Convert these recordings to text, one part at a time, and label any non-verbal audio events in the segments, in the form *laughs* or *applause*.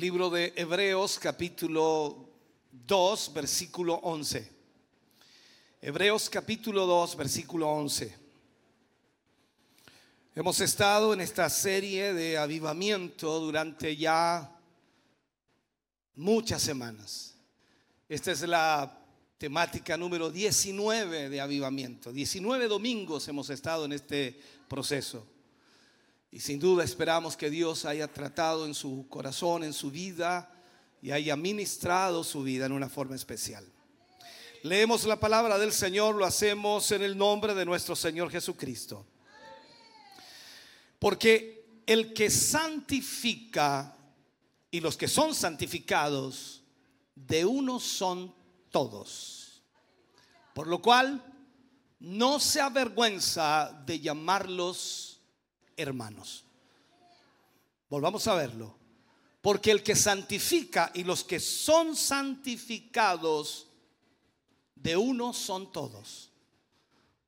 Libro de Hebreos capítulo 2, versículo 11. Hebreos capítulo 2, versículo 11. Hemos estado en esta serie de avivamiento durante ya muchas semanas. Esta es la temática número 19 de avivamiento. 19 domingos hemos estado en este proceso. Y sin duda esperamos que Dios haya tratado en su corazón, en su vida, y haya ministrado su vida en una forma especial. Leemos la palabra del Señor, lo hacemos en el nombre de nuestro Señor Jesucristo. Porque el que santifica y los que son santificados, de uno son todos. Por lo cual, no se avergüenza de llamarlos hermanos. Volvamos a verlo. Porque el que santifica y los que son santificados de uno son todos.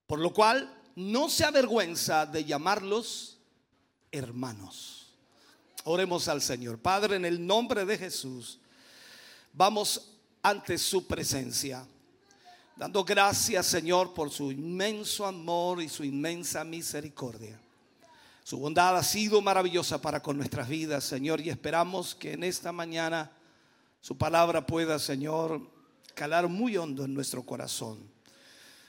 Por lo cual no se avergüenza de llamarlos hermanos. Oremos al Señor. Padre, en el nombre de Jesús, vamos ante su presencia. Dando gracias, Señor, por su inmenso amor y su inmensa misericordia. Su bondad ha sido maravillosa para con nuestras vidas, Señor, y esperamos que en esta mañana su palabra pueda, Señor, calar muy hondo en nuestro corazón.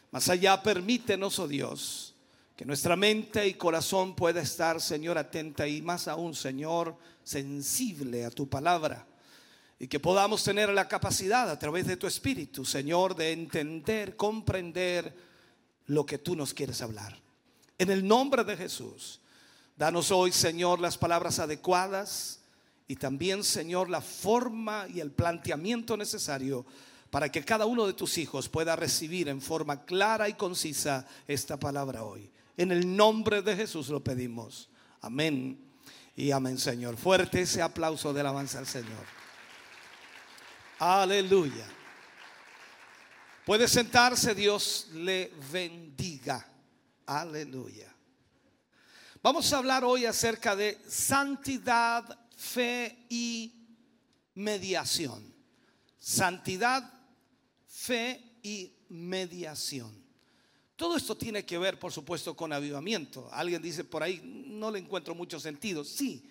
Más allá, permítenos, oh Dios, que nuestra mente y corazón pueda estar, Señor, atenta y más aún, Señor, sensible a tu palabra. Y que podamos tener la capacidad a través de tu Espíritu, Señor, de entender, comprender lo que tú nos quieres hablar. En el nombre de Jesús. Danos hoy, Señor, las palabras adecuadas y también, Señor, la forma y el planteamiento necesario para que cada uno de tus hijos pueda recibir en forma clara y concisa esta palabra hoy. En el nombre de Jesús lo pedimos. Amén y amén, Señor. Fuerte ese aplauso de alabanza al Señor. Aleluya. Puede sentarse, Dios le bendiga. Aleluya. Vamos a hablar hoy acerca de santidad, fe y mediación. Santidad, fe y mediación. Todo esto tiene que ver, por supuesto, con avivamiento. Alguien dice por ahí, no le encuentro mucho sentido. Sí,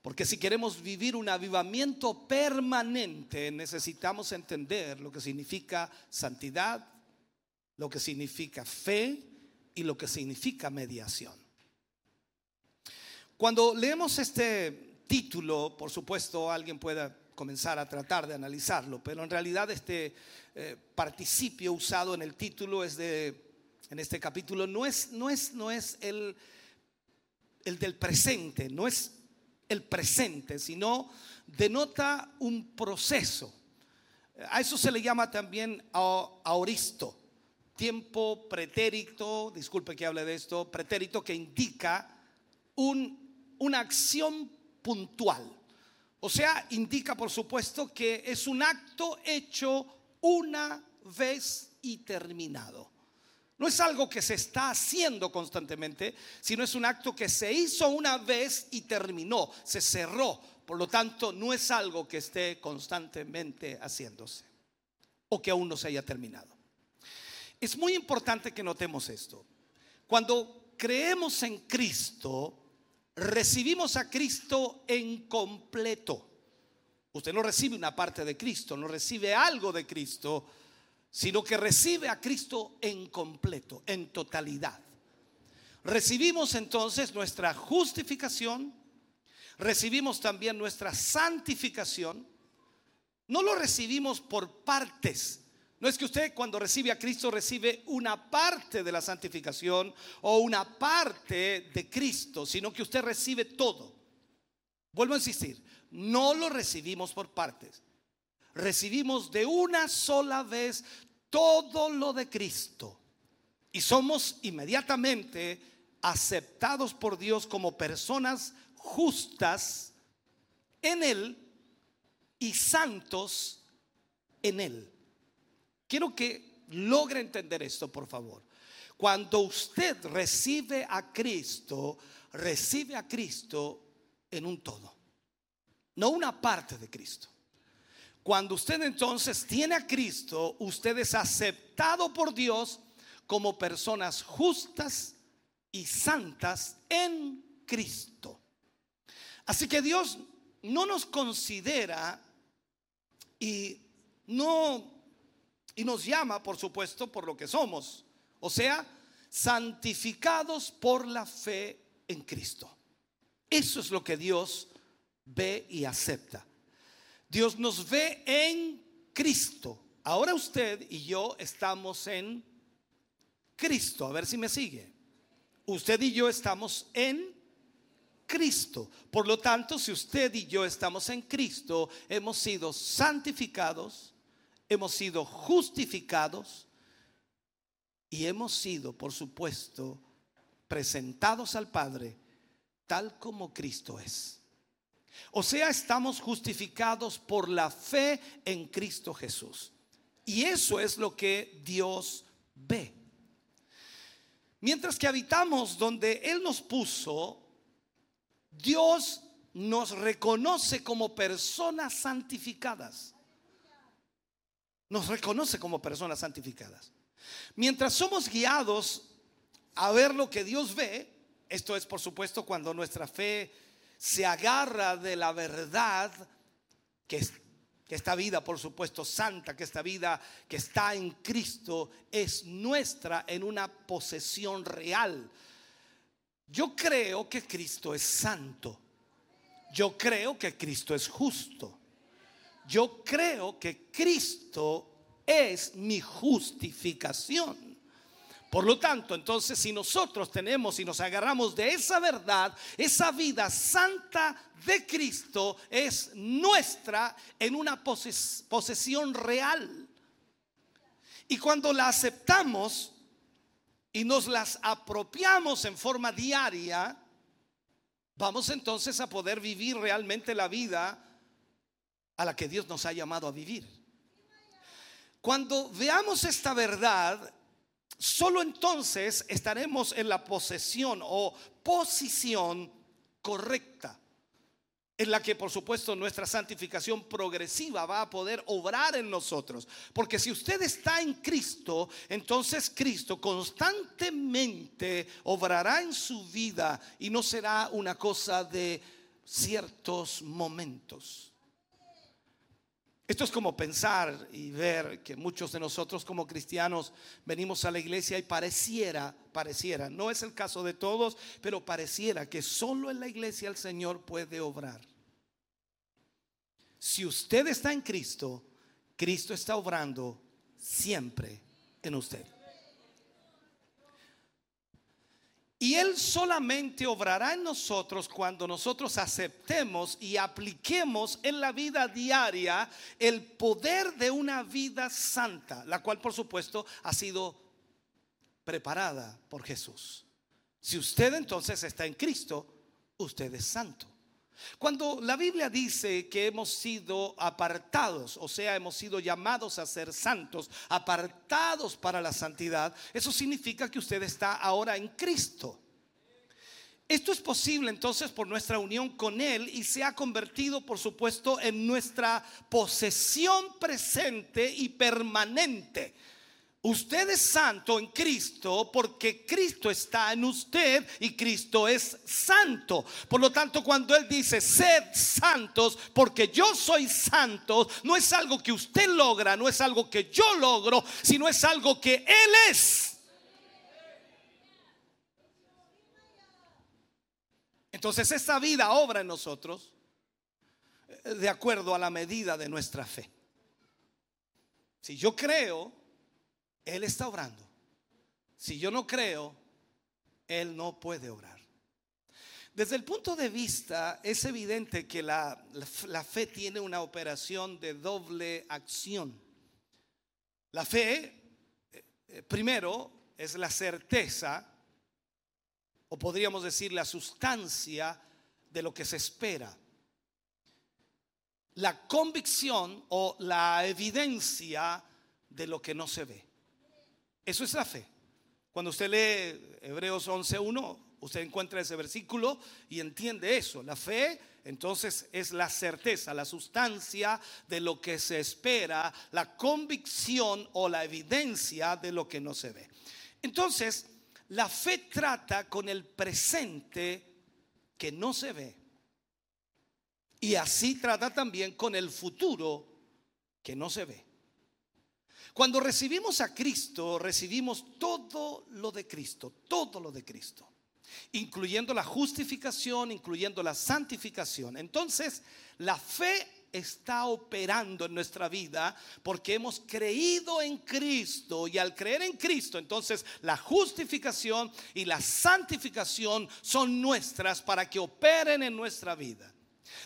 porque si queremos vivir un avivamiento permanente, necesitamos entender lo que significa santidad, lo que significa fe y lo que significa mediación. Cuando leemos este título, por supuesto, alguien puede comenzar a tratar de analizarlo, pero en realidad este eh, participio usado en el título es de, en este capítulo, no es, no es, no es el, el del presente, no es el presente, sino denota un proceso. A eso se le llama también aoristo, tiempo pretérito, disculpe que hable de esto, pretérito que indica un una acción puntual. O sea, indica por supuesto que es un acto hecho una vez y terminado. No es algo que se está haciendo constantemente, sino es un acto que se hizo una vez y terminó, se cerró. Por lo tanto, no es algo que esté constantemente haciéndose o que aún no se haya terminado. Es muy importante que notemos esto. Cuando creemos en Cristo, recibimos a Cristo en completo. Usted no recibe una parte de Cristo, no recibe algo de Cristo, sino que recibe a Cristo en completo, en totalidad. Recibimos entonces nuestra justificación, recibimos también nuestra santificación. No lo recibimos por partes, no es que usted cuando recibe a Cristo recibe una parte de la santificación o una parte de Cristo, sino que usted recibe todo. Vuelvo a insistir, no lo recibimos por partes. recibimos de una sola vez todo lo de Cristo y somos inmediatamente aceptados por Dios como personas justas en Él y santos en Él. Quiero que logre entender esto, por favor. Cuando usted recibe a Cristo, recibe a Cristo en un todo, no una parte de Cristo. Cuando usted entonces tiene a Cristo, usted es aceptado por Dios como personas justas y santas en Cristo. Así que Dios no nos considera y no y nos llama, por supuesto, por lo que somos. O sea, santificados por la fe en Cristo. Eso es lo que Dios ve y acepta. Dios nos ve en Cristo. Ahora usted y yo estamos en Cristo. A ver si me sigue. Usted y yo estamos en Cristo. Por lo tanto, si usted y yo estamos en Cristo, hemos sido santificados, hemos sido justificados y hemos sido, por supuesto, presentados al Padre tal como Cristo es. O sea, estamos justificados por la fe en Cristo Jesús. Y eso es lo que Dios ve. Mientras que habitamos donde Él nos puso, Dios nos reconoce como personas santificadas. Nos reconoce como personas santificadas. Mientras somos guiados a ver lo que Dios ve, esto es por supuesto cuando nuestra fe se agarra de la verdad que, esta vida, por supuesto, santa, que esta vida que está en Cristo es nuestra en una posesión real. Yo creo que Cristo es santo. Yo creo que Cristo es justo. Yo creo que Cristo es mi justificación. Por lo tanto, entonces, si nosotros tenemos y nos agarramos de esa verdad, esa vida santa de Cristo es nuestra en una posesión real. Y cuando la aceptamos y nos las apropiamos en forma diaria, vamos entonces a poder vivir realmente la vida a la que Dios nos ha llamado a vivir. Cuando veamos esta verdad, solo entonces estaremos en la posesión o posición correcta, en la que por supuesto nuestra santificación progresiva va a poder obrar en nosotros. Porque si usted está en Cristo, entonces Cristo constantemente obrará en su vida y no será una cosa de ciertos momentos. Esto es como pensar y ver que muchos de nosotros como cristianos venimos a la iglesia y pareciera, pareciera, no es el caso de todos, pero pareciera que solo en la iglesia el Señor puede obrar. Si usted está en Cristo, Cristo está obrando siempre en usted. Y Él solamente obrará en nosotros cuando nosotros aceptemos y apliquemos en la vida diaria el poder de una vida santa, la cual por supuesto ha sido preparada por Jesús. Si usted entonces está en Cristo, usted es santo. Cuando la Biblia dice que hemos sido apartados, o sea, hemos sido llamados a ser santos, apartados para la santidad, eso significa que usted está ahora en Cristo. Esto es posible entonces por nuestra unión con Él y se ha convertido, por supuesto, en nuestra posesión presente y permanente. Usted es santo en Cristo porque Cristo está en usted y Cristo es santo. Por lo tanto, cuando Él dice, sed santos porque yo soy santo, no es algo que usted logra, no es algo que yo logro, sino es algo que Él es. Entonces esta vida obra en nosotros eh, de acuerdo a la medida de nuestra fe. Si yo creo, él está obrando. Si yo no creo, Él no puede obrar. Desde el punto de vista, es evidente que la, la, fe tiene una operación de doble acción. La fe, eh, eh, primero, es la certeza, o podríamos decir la sustancia de lo que se espera. La convicción o la evidencia de lo que no se ve. Eso es la fe. Cuando usted lee Hebreos 11.1, usted encuentra ese versículo y entiende eso. La fe entonces es la certeza, la sustancia de lo que se espera, la convicción o la evidencia de lo que no se ve. Entonces, la fe trata con el presente que no se ve. Y así trata también con el futuro que no se ve. Cuando recibimos a Cristo, recibimos todo lo de Cristo, todo lo de Cristo, incluyendo la justificación, incluyendo la santificación. Entonces, la fe está operando en nuestra vida porque hemos creído en Cristo y al creer en Cristo, entonces la justificación y la santificación son nuestras para que operen en nuestra vida.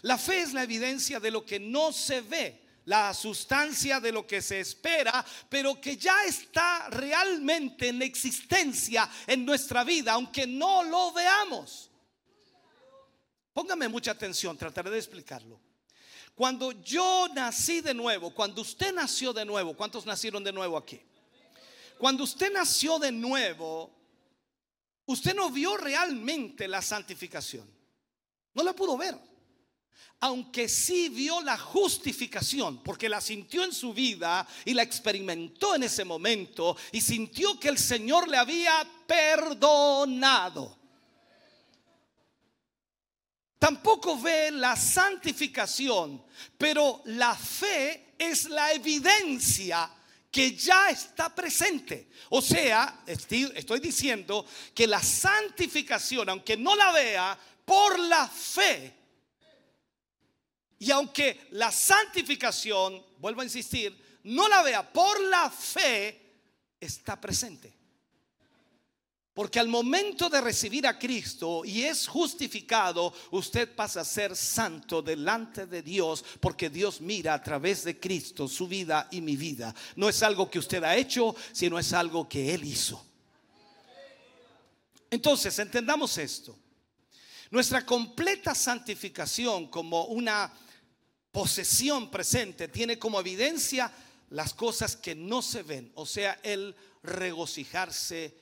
La fe es la evidencia de lo que no se ve la sustancia de lo que se espera, pero que ya está realmente en existencia en nuestra vida, aunque no lo veamos. Póngame mucha atención, trataré de explicarlo. Cuando yo nací de nuevo, cuando usted nació de nuevo, ¿cuántos nacieron de nuevo aquí? Cuando usted nació de nuevo, usted no vio realmente la santificación. No la pudo ver aunque sí vio la justificación, porque la sintió en su vida y la experimentó en ese momento y sintió que el Señor le había perdonado. Tampoco ve la santificación, pero la fe es la evidencia que ya está presente. O sea, estoy, estoy, diciendo que la santificación, aunque no la vea, por la fe y aunque la santificación, vuelvo a insistir, no la vea por la fe, está presente. Porque al momento de recibir a Cristo y es justificado, usted pasa a ser santo delante de Dios, porque Dios mira a través de Cristo su vida y mi vida. No es algo que usted ha hecho, sino es algo que Él hizo. Entonces, entendamos esto. Nuestra completa santificación como una posesión presente tiene como evidencia las cosas que no se ven, o sea, el regocijarse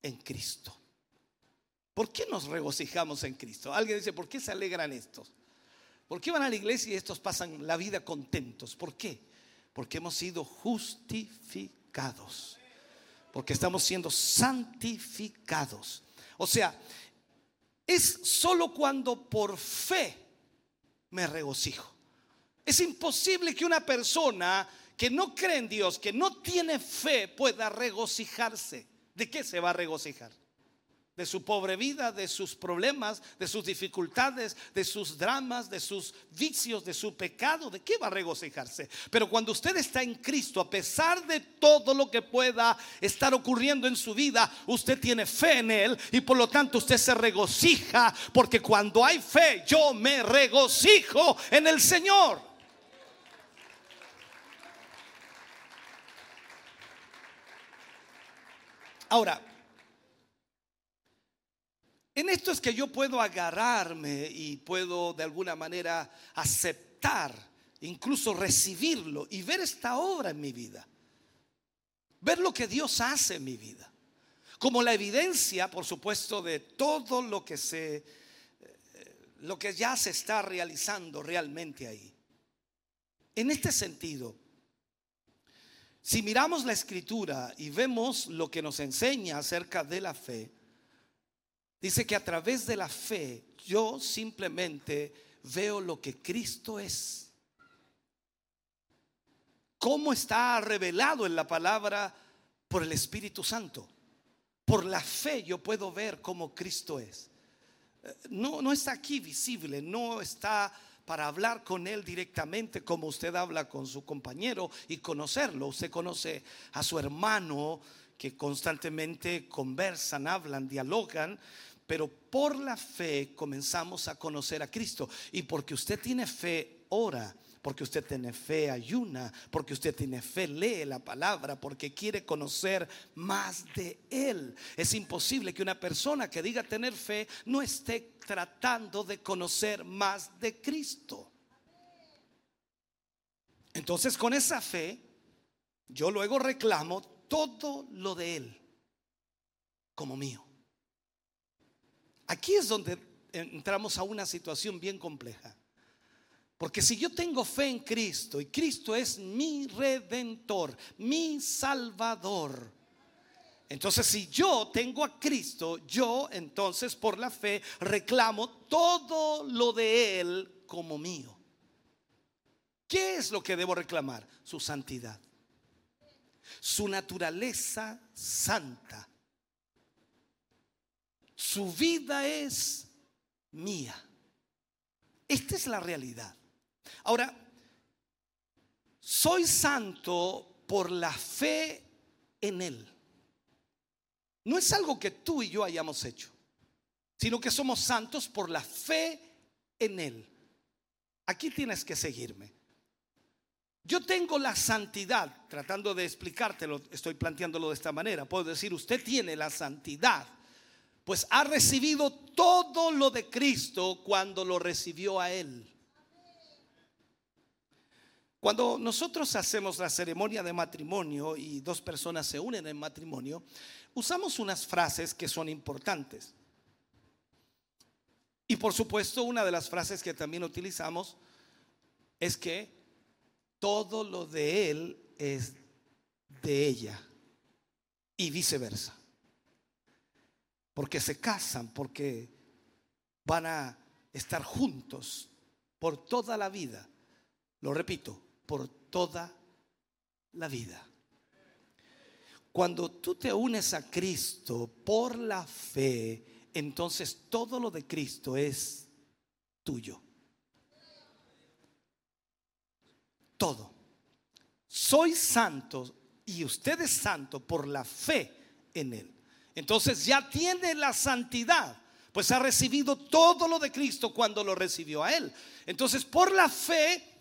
en Cristo. ¿Por qué nos regocijamos en Cristo? Alguien dice, ¿por qué se alegran estos? ¿Por qué van a la iglesia y estos pasan la vida contentos? ¿Por qué? Porque hemos sido justificados. Porque estamos siendo santificados. O sea, es solo cuando por fe me regocijo. Es imposible que una persona que no cree en Dios, que no tiene fe, pueda regocijarse. ¿De qué se va a regocijar? De su pobre vida, de sus problemas, de sus dificultades, de sus dramas, de sus vicios, de su pecado. ¿De qué va a regocijarse? Pero cuando usted está en Cristo, a pesar de todo lo que pueda estar ocurriendo en su vida, usted tiene fe en Él y por lo tanto usted se regocija. Porque cuando hay fe, yo me regocijo en el Señor. Ahora, en esto es que yo puedo agarrarme y puedo de alguna manera aceptar, incluso recibirlo y ver esta obra en mi vida. Ver lo que Dios hace en mi vida. Como la evidencia, por supuesto, de todo lo que se eh, lo que ya se está realizando realmente ahí. En este sentido, si miramos la escritura y vemos lo que nos enseña acerca de la fe, dice que a través de la fe yo simplemente veo lo que Cristo es. ¿Cómo está revelado en la palabra por el Espíritu Santo? Por la fe yo puedo ver cómo Cristo es. Eh, no, no está aquí visible, no está para hablar con él directamente como usted habla con su compañero y conocerlo. Usted conoce a su hermano que constantemente conversan, hablan, dialogan, Pero por la fe comenzamos a conocer a Cristo. Y porque usted tiene fe, ora. Porque usted tiene fe, ayuna. Porque usted tiene fe, lee la palabra. Porque quiere conocer más de Él. Es imposible que una persona que diga tener fe no esté tratando de conocer más de Cristo. Entonces con esa fe, yo luego reclamo todo lo de Él como mío. Aquí es donde entramos a una situación bien compleja. Porque si yo tengo fe en Cristo y Cristo es mi redentor, mi salvador, entonces si yo tengo a Cristo, yo entonces por la fe reclamo todo lo de Él como mío. ¿Qué es lo que debo reclamar? Su santidad, su naturaleza santa su vida es mía. Esta es la realidad. Ahora, soy santo por la fe en Él. No es algo que tú y yo hayamos hecho, sino que somos santos por la fe en Él. Aquí tienes que seguirme. Yo tengo la santidad, tratando de explicártelo, estoy planteándolo de esta manera. Puedo decir, usted tiene la santidad pues ha recibido todo lo de Cristo cuando lo recibió a Él. Cuando nosotros hacemos la ceremonia de matrimonio y dos personas se unen en matrimonio, usamos unas frases que son importantes. Y por supuesto, una de las frases que también utilizamos es que todo lo de Él es de ella y viceversa porque se casan, porque van a estar juntos por toda la vida. Lo repito, por toda la vida. Cuando tú te unes a Cristo por la fe, entonces todo lo de Cristo es tuyo. Todo. Soy santo y usted es santo por la fe en Él. Entonces ya tiene la santidad, pues ha recibido todo lo de Cristo cuando lo recibió a Él. Entonces por la fe,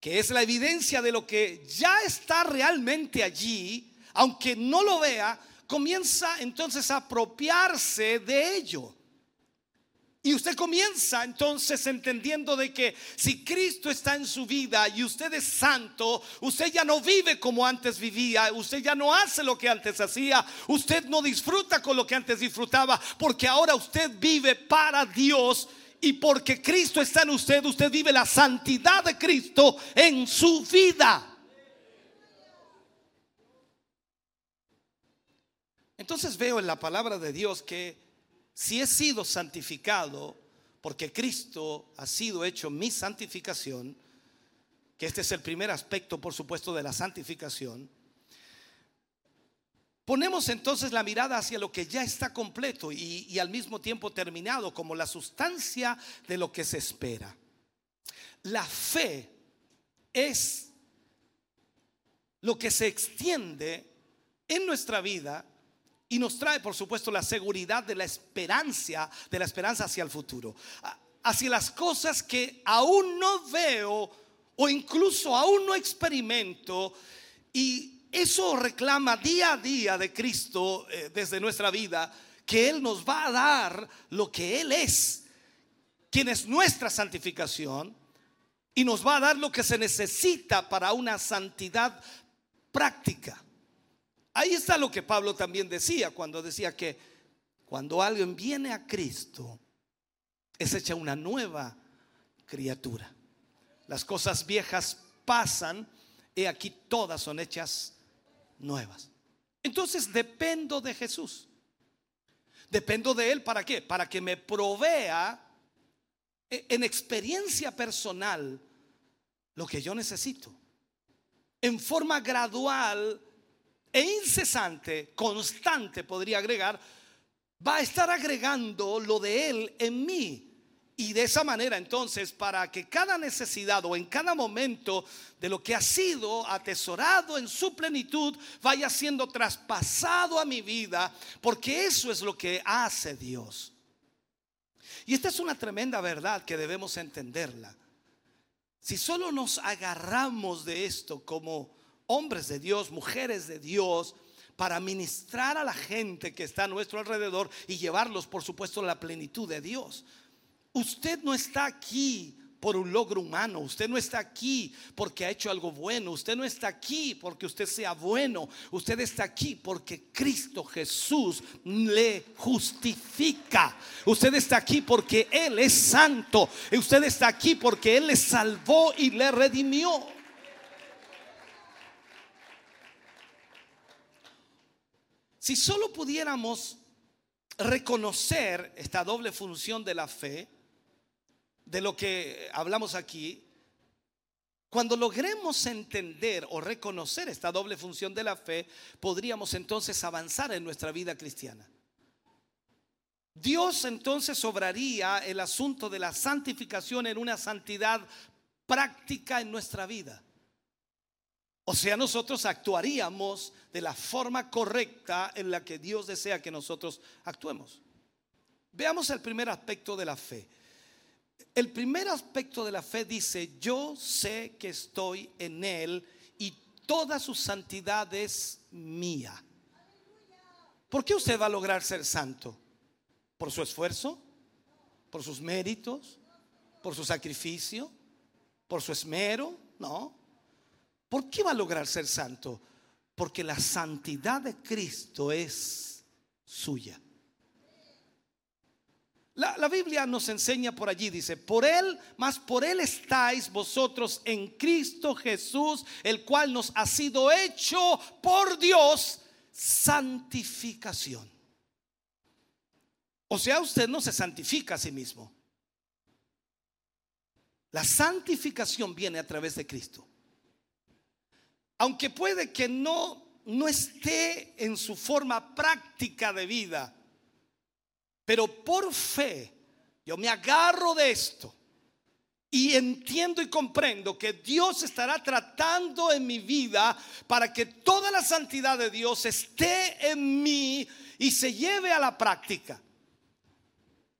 que es la evidencia de lo que ya está realmente allí, aunque no lo vea, comienza entonces a apropiarse de ello. Y usted comienza entonces entendiendo de que si Cristo está en su vida y usted es santo, usted ya no vive como antes vivía, usted ya no hace lo que antes hacía, usted no disfruta con lo que antes disfrutaba, porque ahora usted vive para Dios y porque Cristo está en usted, usted vive la santidad de Cristo en su vida. Entonces veo en la palabra de Dios que si he sido santificado, porque Cristo ha sido hecho mi santificación, que este es el primer aspecto, por supuesto, de la santificación, ponemos entonces la mirada hacia lo que ya está completo y, al mismo tiempo terminado, como la sustancia de lo que se espera. La fe es lo que se extiende en nuestra vida y nos trae, por supuesto, la seguridad de la esperanza, de la esperanza hacia el futuro, hacia las cosas que aún no veo o incluso aún no experimento y eso reclama día a día de Cristo eh, desde nuestra vida, que Él nos va a dar lo que Él es, quien es nuestra santificación, y nos va a dar lo que se necesita para una santidad práctica. Ahí está lo que Pablo también decía cuando decía que cuando alguien viene a Cristo es hecha una nueva criatura. Las cosas viejas pasan y aquí todas son hechas nuevas. Entonces dependo de Jesús. Dependo de Él para qué? Para que me provea en experiencia personal lo que yo necesito. En forma gradual e incesante, constante podría agregar, va a estar agregando lo de Él en mí. Y de esa manera entonces, para que cada necesidad o en cada momento de lo que ha sido atesorado en su plenitud vaya siendo traspasado a mi vida, porque eso es lo que hace Dios. Y esta es una tremenda verdad que debemos entenderla. Si solo nos agarramos de esto como hombres de Dios, mujeres de Dios, para ministrar a la gente que está a nuestro alrededor y llevarlos, por supuesto, a la plenitud de Dios. Usted no está aquí por un logro humano. Usted no está aquí porque ha hecho algo bueno. Usted no está aquí porque usted sea bueno. Usted está aquí porque Cristo Jesús le justifica. Usted está aquí porque Él es santo. Usted está aquí porque Él le salvó y le redimió. Si solo pudiéramos reconocer esta doble función de la fe, de lo que hablamos aquí, cuando logremos entender o reconocer esta doble función de la fe, podríamos entonces avanzar en nuestra vida cristiana. Dios entonces obraría el asunto de la santificación en una santidad práctica en nuestra vida. O sea, nosotros actuaríamos de la forma correcta en la que Dios desea que nosotros actuemos. Veamos el primer aspecto de la fe. El primer aspecto de la fe dice, yo sé que estoy en Él y toda su santidad es mía. ¿Por qué usted va a lograr ser santo? ¿Por su esfuerzo? ¿Por sus méritos? ¿Por su sacrificio? ¿Por su esmero? No. ¿Por qué va a lograr ser santo? Porque la santidad de Cristo es suya. La, Biblia nos enseña por allí, dice, por Él, más por Él estáis vosotros en Cristo Jesús, el cual nos ha sido hecho por Dios santificación. O sea, usted no se santifica a sí mismo. La santificación viene a través de Cristo. Aunque puede que no no esté en su forma práctica de vida, pero por fe, yo me agarro de esto y entiendo y comprendo que Dios estará tratando en mi vida para que toda la santidad de Dios esté en mí y se lleve a la práctica.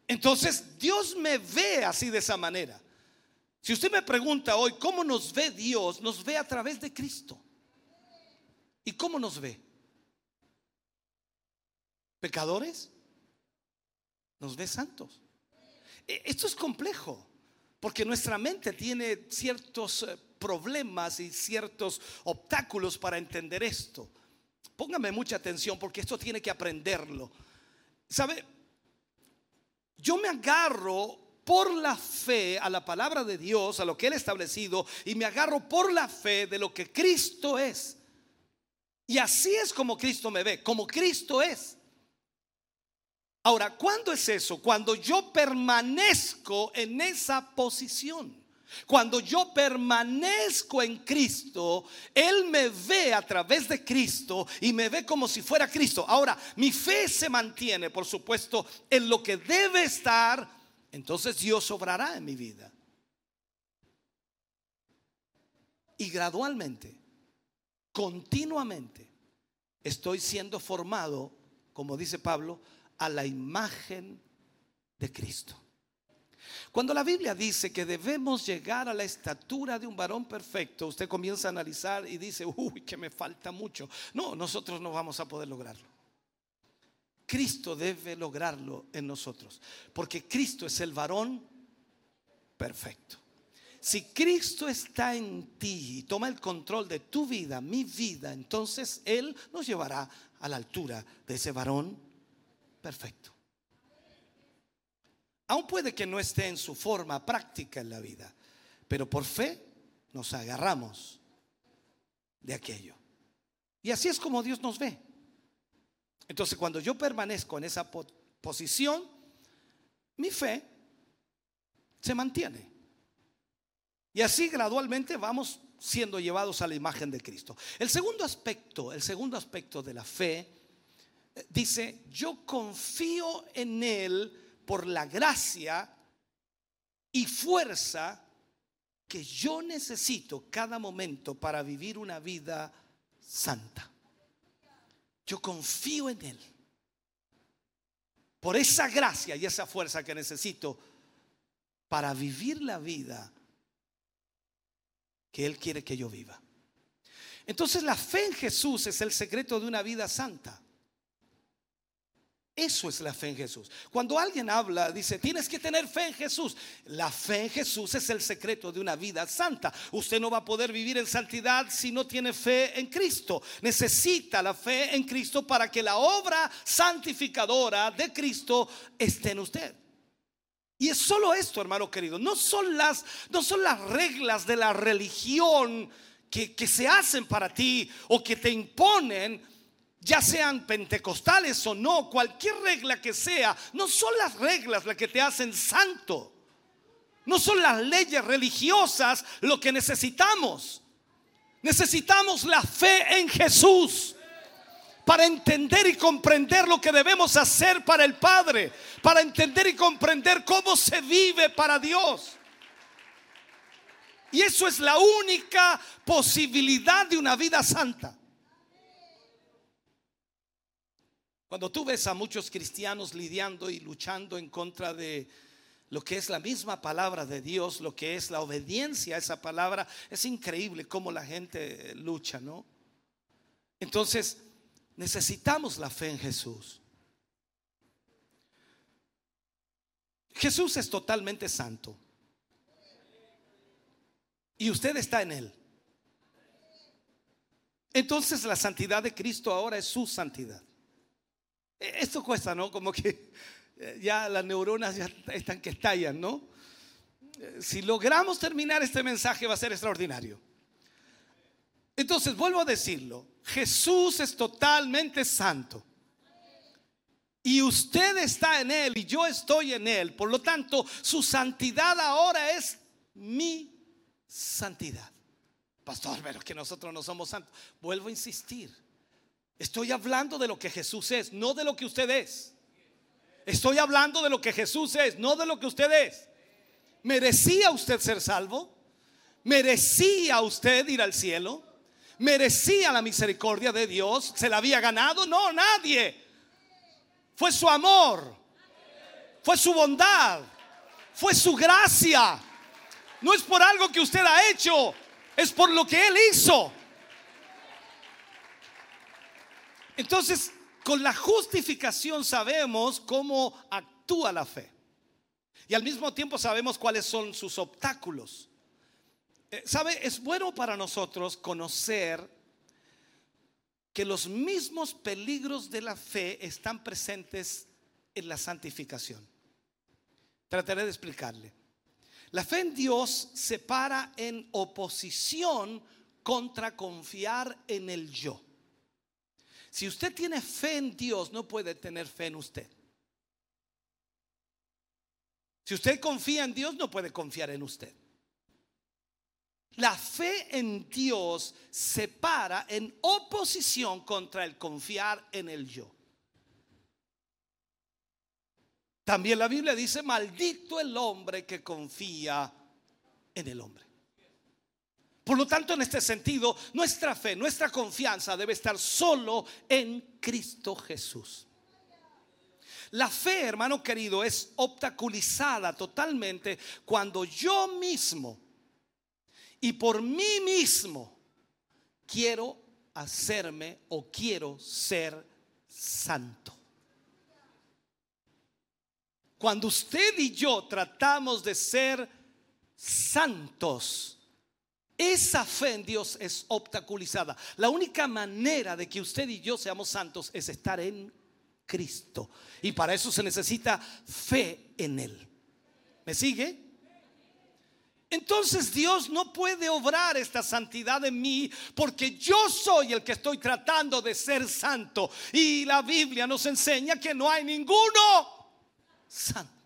Entonces Dios me ve así de esa manera. Si usted me pregunta hoy cómo nos ve Dios, nos ve a través de Cristo. ¿Y cómo nos ve? ¿Pecadores? Nos ve santos. E, esto es complejo, porque nuestra mente tiene ciertos eh, problemas y ciertos obstáculos para entender esto. Póngame mucha atención porque esto tiene que aprenderlo. ¿Sabe? Yo me agarro por la fe a la palabra de Dios, a lo que Él ha establecido, y me agarro por la fe de lo que Cristo es. Y así es como Cristo me ve, como Cristo es. Ahora, ¿cuándo es eso? Cuando yo permanezco en esa posición. Cuando yo permanezco en Cristo, Él me ve a través de Cristo y me ve como si fuera Cristo. Ahora, mi fe se mantiene, por supuesto, en lo que debe estar, entonces Dios obrará en mi vida. Y gradualmente, continuamente, estoy siendo formado, como dice Pablo, a la imagen de Cristo. Cuando la Biblia dice que debemos llegar a la estatura de un varón perfecto, usted comienza a analizar y dice, uy, que me falta mucho. No, nosotros no vamos a poder lograrlo. Cristo debe lograrlo en nosotros, porque Cristo es el varón perfecto. Si Cristo está en ti y toma el control de tu vida, mi vida, entonces Él nos llevará a la altura de ese varón perfecto. Aún puede que no esté en su forma práctica en la vida, pero por fe nos agarramos de aquello. Y así es como Dios nos ve. Entonces cuando yo permanezco en esa posición, mi fe se mantiene. Y así gradualmente vamos siendo llevados a la imagen de Cristo. El segundo aspecto, el segundo aspecto de la fe dice, yo confío en Él por la gracia y fuerza que yo necesito cada momento para vivir una vida santa. Yo confío en Él. por esa gracia y esa fuerza que necesito para vivir la vida que Él quiere que yo viva. Entonces la fe en Jesús es el secreto de una vida santa. Eso es la fe en Jesús. Cuando alguien habla, dice, tienes que tener fe en Jesús. La fe en Jesús es el secreto de una vida santa. Usted no va a poder vivir en santidad si no tiene fe en Cristo. Necesita la fe en Cristo para que la obra santificadora de Cristo esté en usted. Y es solo esto, hermano querido. No son las, no son las reglas de la religión que, que se hacen para ti o que te imponen ya sean pentecostales o no, cualquier regla que sea, no son las reglas las que te hacen santo. No son las leyes religiosas lo que necesitamos. Necesitamos la fe en Jesús para entender y comprender lo que debemos hacer para el Padre, para entender y comprender cómo se vive para Dios. Y eso es la única posibilidad de una vida santa. Cuando tú ves a muchos cristianos lidiando y luchando en contra de lo que es la misma palabra de Dios, lo que es la obediencia a esa palabra, es increíble cómo la gente lucha, ¿no? Entonces, necesitamos la fe en Jesús. Jesús es totalmente santo. Y usted está en él. Entonces la santidad de Cristo ahora es su santidad. E, esto cuesta, ¿no? Como que eh, ya las neuronas ya están que estallan, ¿no? Eh, si logramos terminar este mensaje va a ser extraordinario. Entonces, vuelvo a decirlo, Jesús es totalmente santo. Y usted está en Él y yo estoy en Él. Por lo tanto, su santidad ahora es mi santidad. Pastor, pero que nosotros no somos santos. Vuelvo a insistir. Estoy hablando de lo que Jesús es, no de lo que usted es. Estoy hablando de lo que Jesús es, no de lo que usted es. ¿Merecía usted ser salvo? ¿Merecía usted ir al cielo? ¿Merecía la misericordia de Dios? ¿Se la había ganado? No, nadie. Fue su amor. Fue su bondad. Fue su gracia. No es por algo que usted ha hecho. Es por lo que Él hizo. Entonces, con la justificación sabemos cómo actúa la fe. Y al mismo tiempo sabemos cuáles son sus obstáculos. Eh, ¿Sabe? Es bueno para nosotros conocer que los mismos peligros de la fe están presentes en la santificación. Trataré de explicarle. La fe en Dios se para en oposición contra confiar en el yo. Si usted tiene fe en Dios, no puede tener fe en usted. Si usted confía en Dios, no puede confiar en usted. La fe en Dios se para en oposición contra el confiar en el yo. También la Biblia dice, maldito el hombre que confía en el hombre. Por lo tanto, en este sentido, nuestra fe, nuestra confianza debe estar solo en Cristo Jesús. La fe, hermano querido, es obstaculizada totalmente cuando yo mismo y por mí mismo quiero hacerme o quiero ser santo. Cuando usted y yo tratamos de ser santos, esa fe en Dios es obstaculizada. La única manera de que usted y yo seamos santos es estar en Cristo. Y para eso se necesita fe en Él. ¿Me sigue? Entonces Dios no puede obrar esta santidad en mí porque yo soy el que estoy tratando de ser santo. Y la Biblia nos enseña que no hay ninguno santo.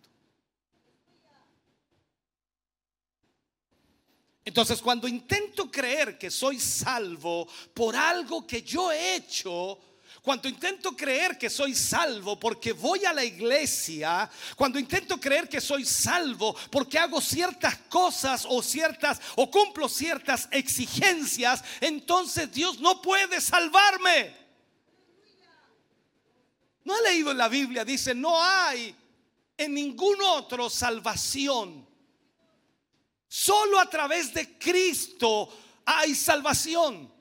Entonces cuando intento creer que soy salvo por algo que yo he hecho, cuando intento creer que soy salvo porque voy a la iglesia, cuando intento creer que soy salvo porque hago ciertas cosas o ciertas o cumplo ciertas exigencias, entonces Dios no puede salvarme. No ha leído en la Biblia, dice, no hay en ningún otro salvación. Solo a través de Cristo hay salvación.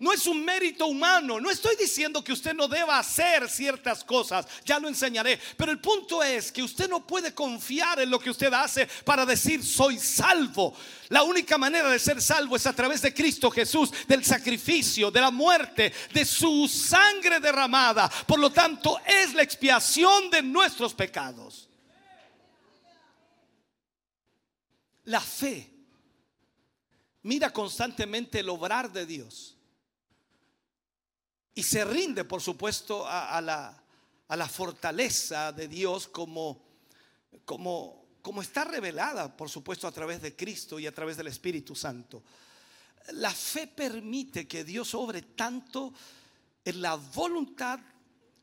No es un mérito humano. No estoy diciendo que usted no deba hacer ciertas cosas. Ya lo enseñaré. Pero el punto es que usted no puede confiar en lo que usted hace para decir soy salvo. La única manera de ser salvo es a través de Cristo Jesús, del sacrificio, de la muerte, de su sangre derramada. Por lo tanto, es la expiación de nuestros pecados. La fe mira constantemente el obrar de Dios y se rinde, por supuesto, a, la, a la, fortaleza de Dios como, como, como está revelada, por supuesto, a través de Cristo y a través del Espíritu Santo. La fe permite que Dios obre tanto en la voluntad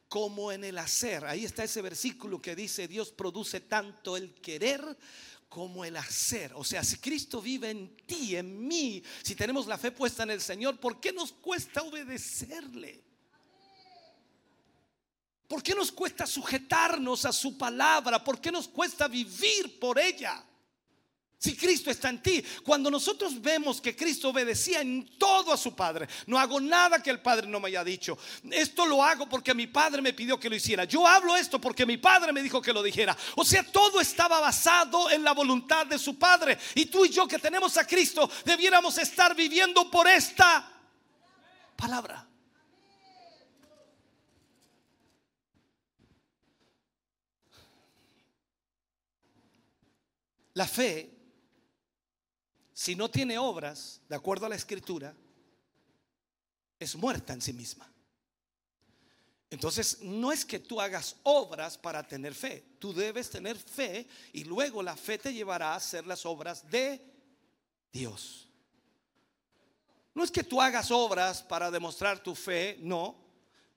como en el hacer. Ahí está ese versículo que dice, Dios produce tanto el querer como el hacer. O sea, si Cristo vive en ti, en mí, si tenemos la fe puesta en el Señor, ¿por qué nos cuesta obedecerle? ¿Por qué nos cuesta sujetarnos a su palabra? ¿Por qué nos cuesta vivir por ella? Si Cristo está en ti, cuando nosotros vemos que Cristo obedecía en todo a su Padre, no hago nada que el Padre no me haya dicho. Esto lo hago porque mi Padre me pidió que lo hiciera. Yo hablo esto porque mi Padre me dijo que lo dijera. O sea, todo estaba basado en la voluntad de su Padre. Y tú y yo que tenemos a Cristo, debiéramos estar viviendo por esta palabra. La fe si no tiene obras, de acuerdo a la escritura, es muerta en sí misma. Entonces, no es que tú hagas obras para tener fe. Tú debes tener fe y luego la fe te llevará a hacer las obras de Dios. No es que tú hagas obras para demostrar tu fe, no.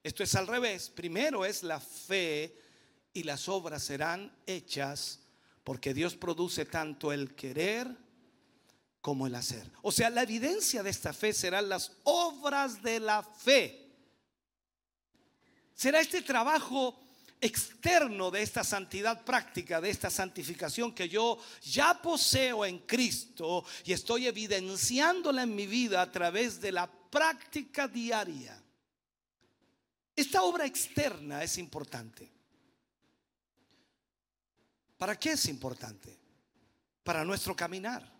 Esto es al revés. Primero es la fe y las obras serán hechas porque Dios produce tanto el querer como el hacer. O sea, la evidencia de esta fe serán las obras de la fe. Será este trabajo externo de esta santidad práctica, de esta santificación que yo ya poseo en Cristo y estoy evidenciándola en mi vida a través de la práctica diaria. Esta obra externa es importante. ¿Para qué es importante? Para nuestro caminar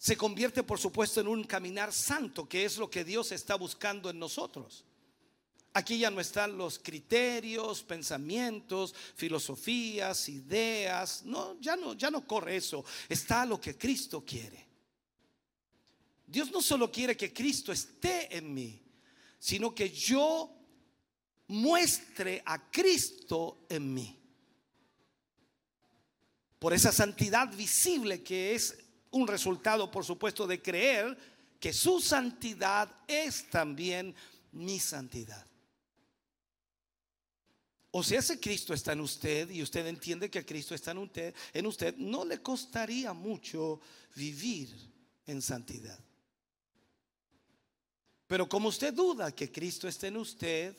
se convierte por supuesto en un caminar santo, que es lo que Dios está buscando en nosotros. Aquí ya no están los criterios, pensamientos, filosofías, ideas, no, ya no, ya no corre eso, está lo que Cristo quiere. Dios no solo quiere que Cristo esté en mí, sino que yo muestre a Cristo en mí. Por esa santidad visible que es un resultado, por supuesto, de creer que su santidad es también mi santidad. O sea, si Cristo está en usted y usted entiende que Cristo está en usted, en usted, no le costaría mucho vivir en santidad. Pero como usted duda que Cristo esté en usted,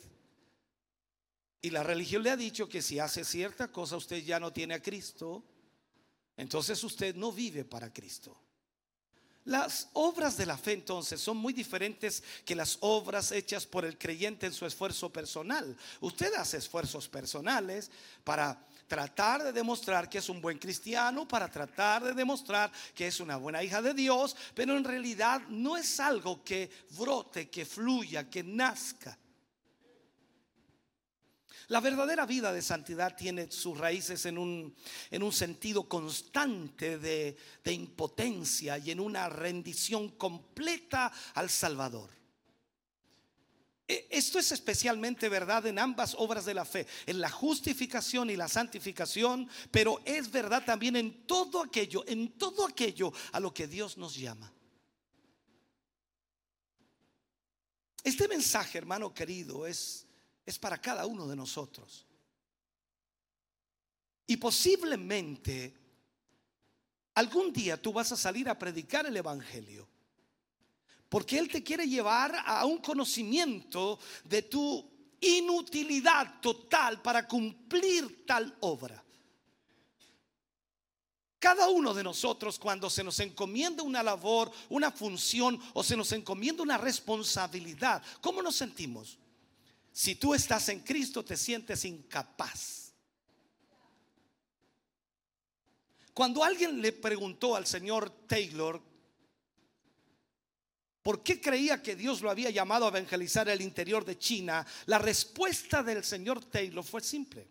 y la religión le ha dicho que si hace cierta cosa usted ya no tiene a Cristo, entonces usted no vive para Cristo. Las obras de la fe entonces son muy diferentes que las obras hechas por el creyente en su esfuerzo personal. Usted hace esfuerzos personales para tratar de demostrar que es un buen cristiano, para tratar de demostrar que es una buena hija de Dios, pero en realidad no es algo que brote, que fluya, que nazca. La verdadera vida de santidad tiene sus raíces en un, en un sentido constante de, de impotencia y en una rendición completa al Salvador. E, esto es especialmente verdad en ambas obras de la fe, en la justificación y la santificación, pero es verdad también en todo aquello, en todo aquello a lo que Dios nos llama. Este mensaje, hermano querido, es es para cada uno de nosotros. Y posiblemente algún día tú vas a salir a predicar el Evangelio. Porque Él te quiere llevar a un conocimiento de tu inutilidad total para cumplir tal obra. Cada uno de nosotros cuando se nos encomienda una labor, una función o se nos encomienda una responsabilidad, ¿cómo nos sentimos? Si tú estás en Cristo te sientes incapaz. Cuando alguien le preguntó al señor Taylor ¿Por qué creía que Dios lo había llamado a evangelizar el interior de China? La respuesta del señor Taylor fue simple.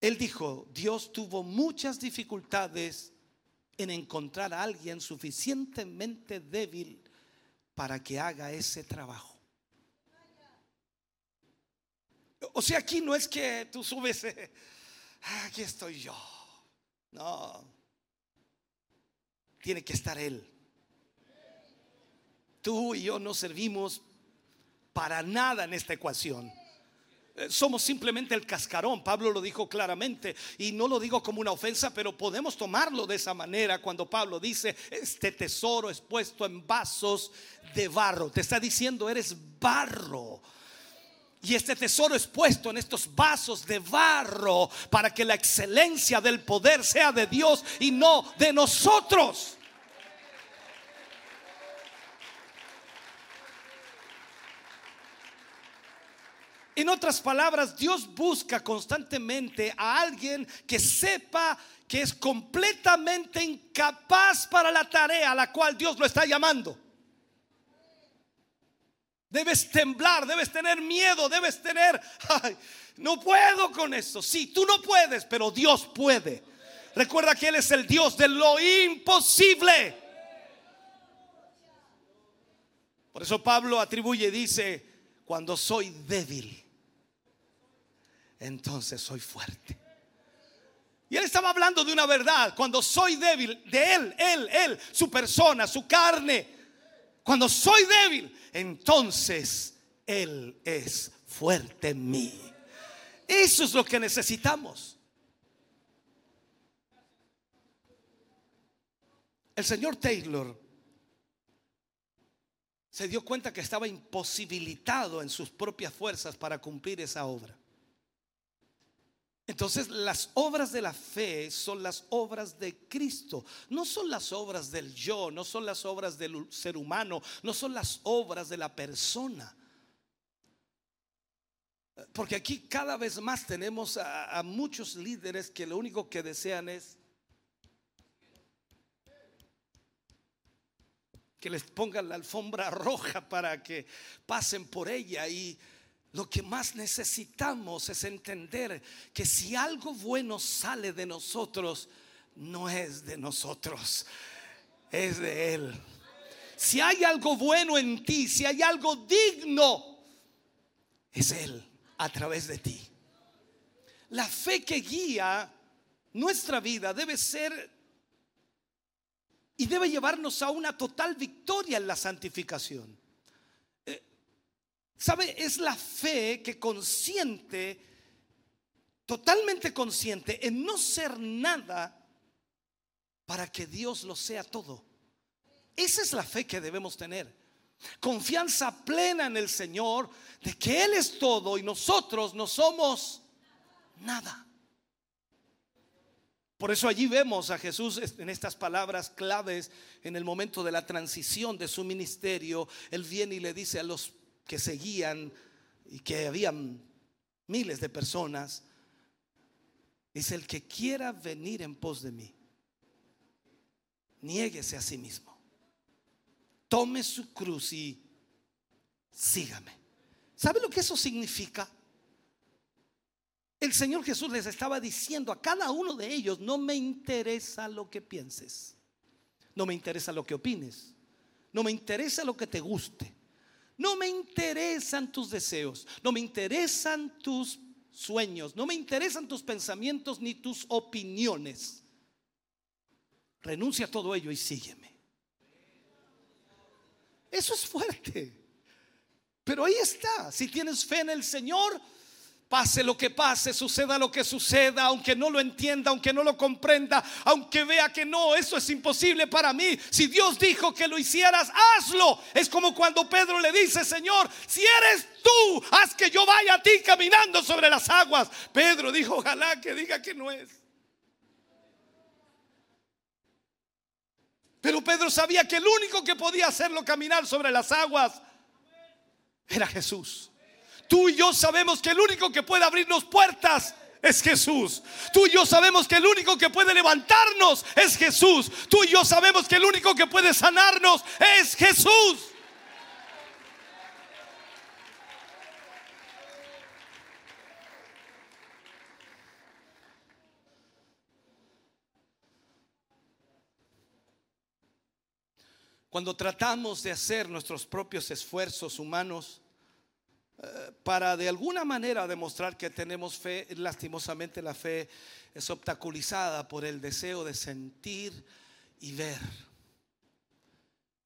Él dijo, Dios tuvo muchas dificultades en encontrar a alguien suficientemente débil para que haga ese trabajo. O sea, aquí no es que tú subes, *laughs* ah, aquí estoy yo. No, tiene que estar Él. Tú y yo no servimos para nada en esta ecuación. Eh, somos simplemente el cascarón, Pablo lo dijo claramente y no lo digo como una ofensa, pero podemos tomarlo de esa manera cuando Pablo dice, este tesoro es puesto en vasos de barro. Te está diciendo, eres barro. Y este tesoro es puesto en estos vasos de barro para que la excelencia del poder sea de Dios y no de nosotros. En otras palabras, Dios busca constantemente a alguien que sepa que es completamente incapaz para la tarea a la cual Dios lo está llamando. Debes temblar, debes tener miedo, debes tener, no puedo con eso. Sí, tú no puedes, pero Dios puede. Recuerda que Él es el Dios de lo imposible. Por eso Pablo atribuye, dice, cuando soy débil entonces soy fuerte. Y él estaba hablando de una verdad. Cuando soy débil, de él, él, él, su persona, su carne. Cuando soy débil, entonces él es fuerte en mí. Eso es lo que necesitamos. El señor Taylor se dio cuenta que estaba imposibilitado en sus propias fuerzas para cumplir esa obra. Entonces las obras de la fe son las obras de Cristo, no son las obras del yo, no son las obras del ser humano, no son las obras de la persona. Porque aquí cada vez más tenemos a, muchos líderes que lo único que desean es que les pongan la alfombra *laughs* roja para que pasen por ella y lo que más necesitamos es entender que si algo bueno sale de nosotros, no es de nosotros, es de Él. Si hay algo bueno en ti, si hay algo digno, es Él a través de ti. La fe que guía nuestra vida debe ser y debe llevarnos a una total victoria en la santificación. ¿Sabe? Es la fe que consiente, totalmente consciente, en no ser nada para que Dios lo sea todo. Esa es la fe que debemos tener. Confianza plena en el Señor de que Él es todo y nosotros no somos nada. Por eso allí vemos a Jesús en estas palabras claves en el momento de la transición de su ministerio. Él viene y le dice a los que seguían y que habían miles de personas, dice, el que quiera venir en pos de mí, niéguese a sí mismo, tome su cruz y sígame. ¿Sabe lo que eso significa? El Señor Jesús les estaba diciendo a cada uno de ellos, no me interesa lo que pienses, no me interesa lo que opines, no me interesa lo que te guste, no me interesan tus deseos, no me interesan tus sueños, no me interesan tus pensamientos ni tus opiniones. Renuncia a todo ello y sígueme. Eso es fuerte. Pero ahí está. Si tienes fe en el Señor, Pase lo que pase, suceda lo que suceda, aunque no lo entienda, aunque no lo comprenda, aunque vea que no, eso es imposible para mí. Si Dios dijo que lo hicieras, hazlo. Es como cuando Pedro le dice, Señor, si eres tú, haz que yo vaya a ti caminando sobre las aguas. Pedro dijo, ojalá que diga que no es. Pero Pedro sabía que el único que podía hacerlo caminar sobre las aguas era Jesús. Tú y yo sabemos que el único que puede abrirnos puertas es Jesús. Tú y yo sabemos que el único que puede levantarnos es Jesús. Tú y yo sabemos que el único que puede sanarnos es Jesús. Cuando tratamos de hacer nuestros propios esfuerzos humanos, para de alguna manera demostrar que tenemos fe, lastimosamente la fe es obstaculizada por el deseo de sentir y ver.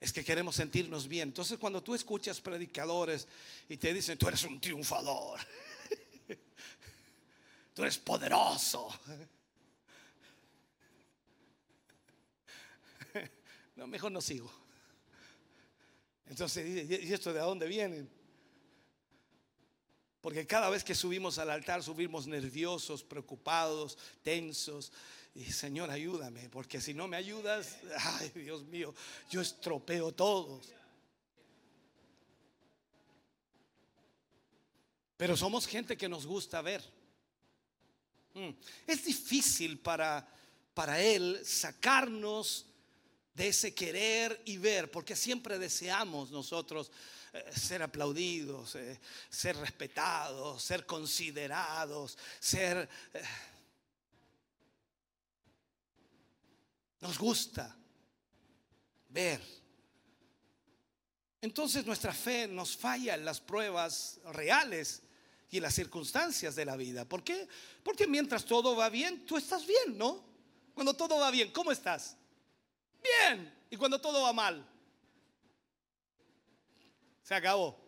Es que queremos sentirnos bien. Entonces cuando tú escuchas predicadores y te dicen, tú eres un triunfador, *laughs* tú eres poderoso. *laughs* No, mejor no sigo. Entonces, ¿y esto de dónde viene? Porque cada vez que subimos al altar subimos nerviosos, preocupados, tensos. Y Señor, ayúdame, porque si no me ayudas, *laughs* ay Dios mío, yo estropeo todo. Pero somos gente que nos gusta ver. Mm. Es difícil para, para Él sacarnos de ese querer y ver, porque siempre deseamos nosotros ser aplaudidos, eh, ser respetados, ser considerados, ser... Eh, nos gusta ver. Entonces nuestra fe nos falla en las pruebas reales y en las circunstancias de la vida. ¿Por qué? Porque mientras todo va bien, tú estás bien, ¿no? Cuando todo va bien, ¿cómo estás? Bien. Y cuando todo va mal, se acabó.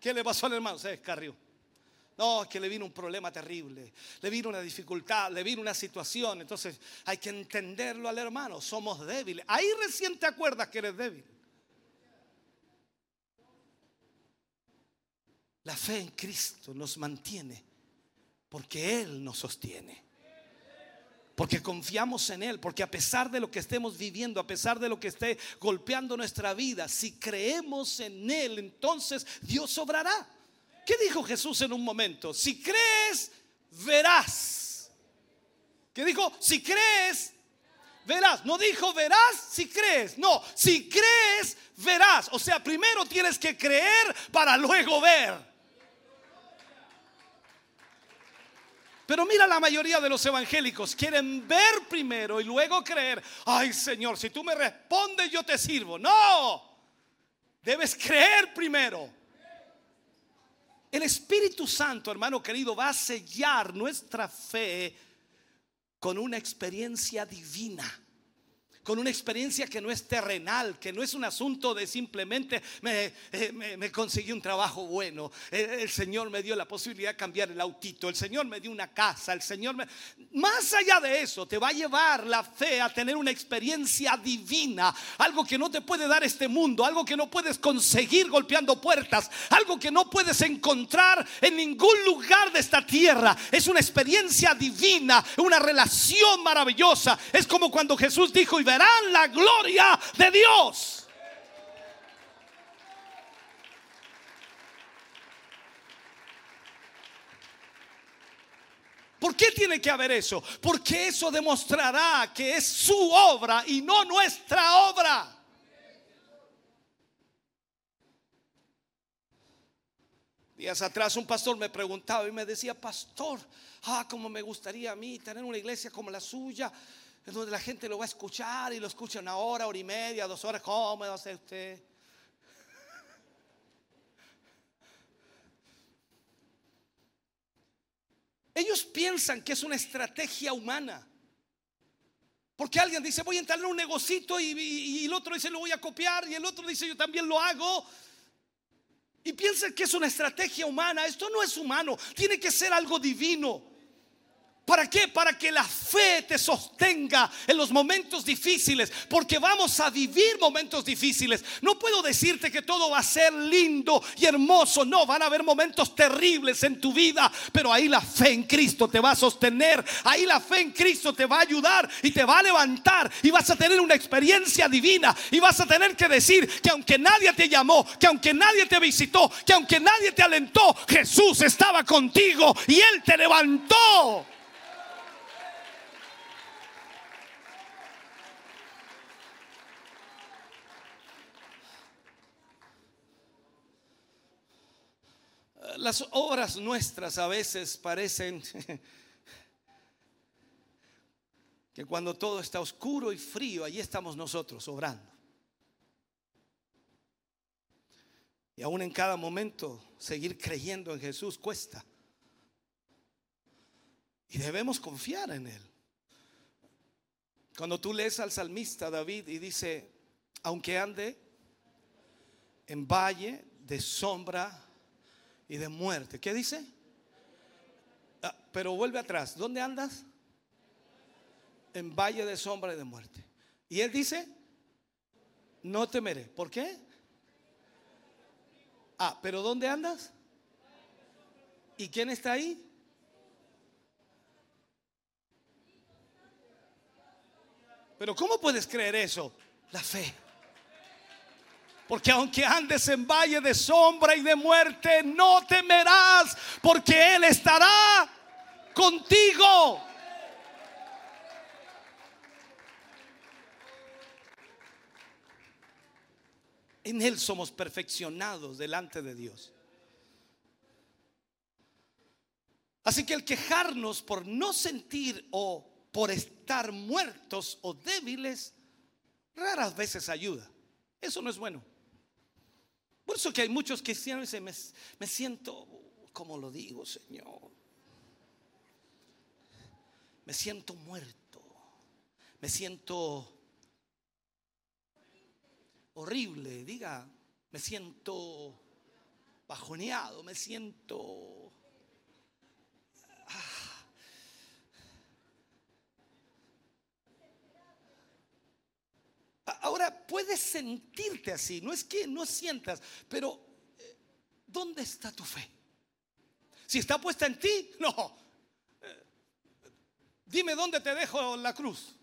¿Qué le pasó al hermano? Se descarrió. No, es que le vino un problema terrible, le vino una dificultad, le vino una situación. Entonces hay que entenderlo al hermano. Somos débiles. Ahí recién te acuerdas que eres débil. La fe en Cristo nos mantiene porque Él nos sostiene porque confiamos en Él, porque a pesar de lo que estemos viviendo, a pesar de lo que esté golpeando nuestra vida, si creemos en Él, entonces Dios obrará. ¿Qué dijo Jesús en un momento? Si crees, verás. ¿Qué dijo? Si crees, verás. No dijo verás si crees. No, si crees, verás. O sea, primero tienes que creer para luego ver. Pero mira la mayoría de los evangélicos, quieren ver primero y luego creer, ay Señor, si tú me respondes yo te sirvo. No, debes creer primero. El Espíritu Santo, hermano querido, va a sellar nuestra fe con una experiencia divina con una experiencia que no es terrenal, que no es un asunto de simplemente me, eh, conseguí un trabajo bueno, el, Señor me dio la posibilidad de cambiar el autito, el Señor me dio una casa, el Señor me... Más allá de eso, te va a llevar la fe a tener una experiencia divina, algo que no te puede dar este mundo, algo que no puedes conseguir golpeando puertas, algo que no puedes encontrar en ningún lugar de esta tierra. Es una experiencia divina, una relación maravillosa. Es como cuando Jesús dijo, y verán la gloria de Dios. ¿Por qué tiene que haber eso? Porque eso demostrará que es su obra y no nuestra obra. Días atrás un pastor me preguntaba y me decía, pastor, ah, como me gustaría a mí tener una iglesia como la suya, en donde la gente lo va a escuchar y lo escucha una hora, hora y media, dos horas. ¿Cómo va a hacer usted? Ellos piensan que es una estrategia humana. Porque alguien dice, voy a entrar en un negocito y, el otro dice, lo voy a copiar y el otro dice, yo también lo hago. y piensa que es una estrategia humana. Esto no es humano, tiene que ser algo divino. ¿Para qué? Para que la fe te sostenga en los momentos difíciles, porque vamos a vivir momentos difíciles. No puedo decirte que todo va a ser lindo y hermoso, no, van a haber momentos terribles en tu vida, pero ahí la fe en Cristo te va a sostener, ahí la fe en Cristo te va a ayudar y te va a levantar y vas a tener una experiencia divina y vas a tener que decir que aunque nadie te llamó, que aunque nadie te visitó, que aunque nadie te alentó, Jesús estaba contigo y Él te levantó. Las obras nuestras a veces parecen *laughs* que cuando todo está oscuro y frío, allí estamos nosotros obrando. Y aún en cada momento seguir creyendo en Jesús cuesta. Y debemos confiar en Él. Cuando tú lees al salmista David y dice, aunque ande en valle de sombra y de muerte. ¿Qué dice? Ah, pero vuelve atrás. ¿Dónde andas? En valle de sombra y de muerte. Y él dice, no temeré. ¿Por qué? Ah, pero ¿dónde andas? ¿Y quién está ahí? Pero ¿cómo puedes creer eso? La fe. Porque aunque andes en valle de sombra y de muerte, no temerás, porque Él estará contigo. En Él somos perfeccionados delante de Dios. Así que el quejarnos por no sentir o por estar muertos o débiles, raras veces ayuda. Eso no es bueno. Por eso que hay muchos cristianos que dicen, me, siento, como lo digo, Señor? Me siento muerto. Me siento horrible. Diga, me siento bajoneado. Me siento... Ah. Ahora puedes sentirte así, no es que no sientas, pero eh, ¿dónde está tu fe? Si está puesta en ti, *laughs* no. Eh, dime dónde te dejo la cruz.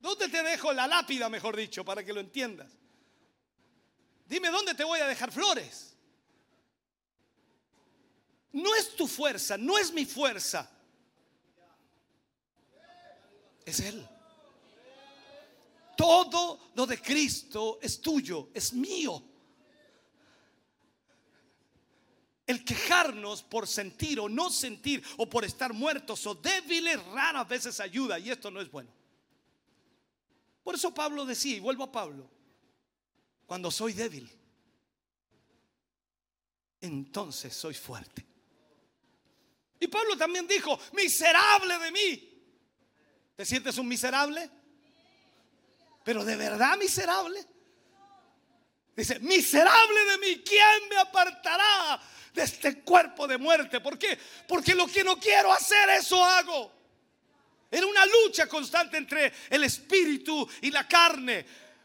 ¿Dónde te dejo la lápida, mejor dicho, para que lo entiendas? Dime dónde te voy a dejar flores. No es tu fuerza, no es mi fuerza. Es Él. Todo lo de Cristo es tuyo, es mío. El quejarnos por sentir o no sentir o por estar muertos o débiles raras veces ayuda y esto no es bueno. Por eso Pablo decía, y vuelvo a Pablo, cuando soy débil, entonces soy fuerte. Y Pablo también dijo, miserable de mí. ¿Te sientes un miserable? Pero de verdad miserable. Dice, miserable de mí, ¿quién me apartará de este cuerpo de muerte? ¿Por qué? Porque lo que no quiero hacer, eso hago. Era una lucha constante entre el espíritu y la carne.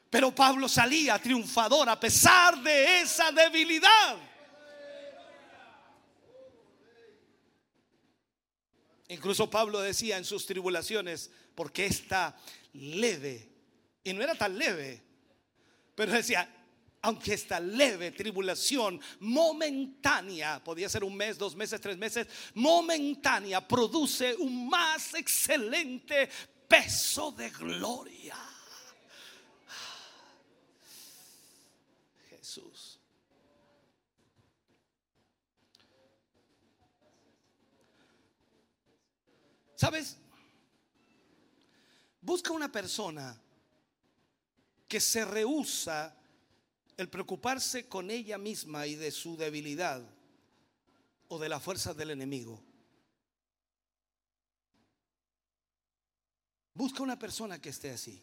Pero Pablo salía triunfador a pesar de esa debilidad. Incluso Pablo decía en sus tribulaciones, porque esta leve y no era tan leve. Pero decía, aunque esta leve tribulación momentánea, podía ser un mes, dos meses, tres meses, momentánea, produce un más excelente peso de gloria. Jesús. ¿Sabes? Busca una persona que se rehúsa el preocuparse con ella misma y de su debilidad o de la fuerza del enemigo. Busca una persona que esté así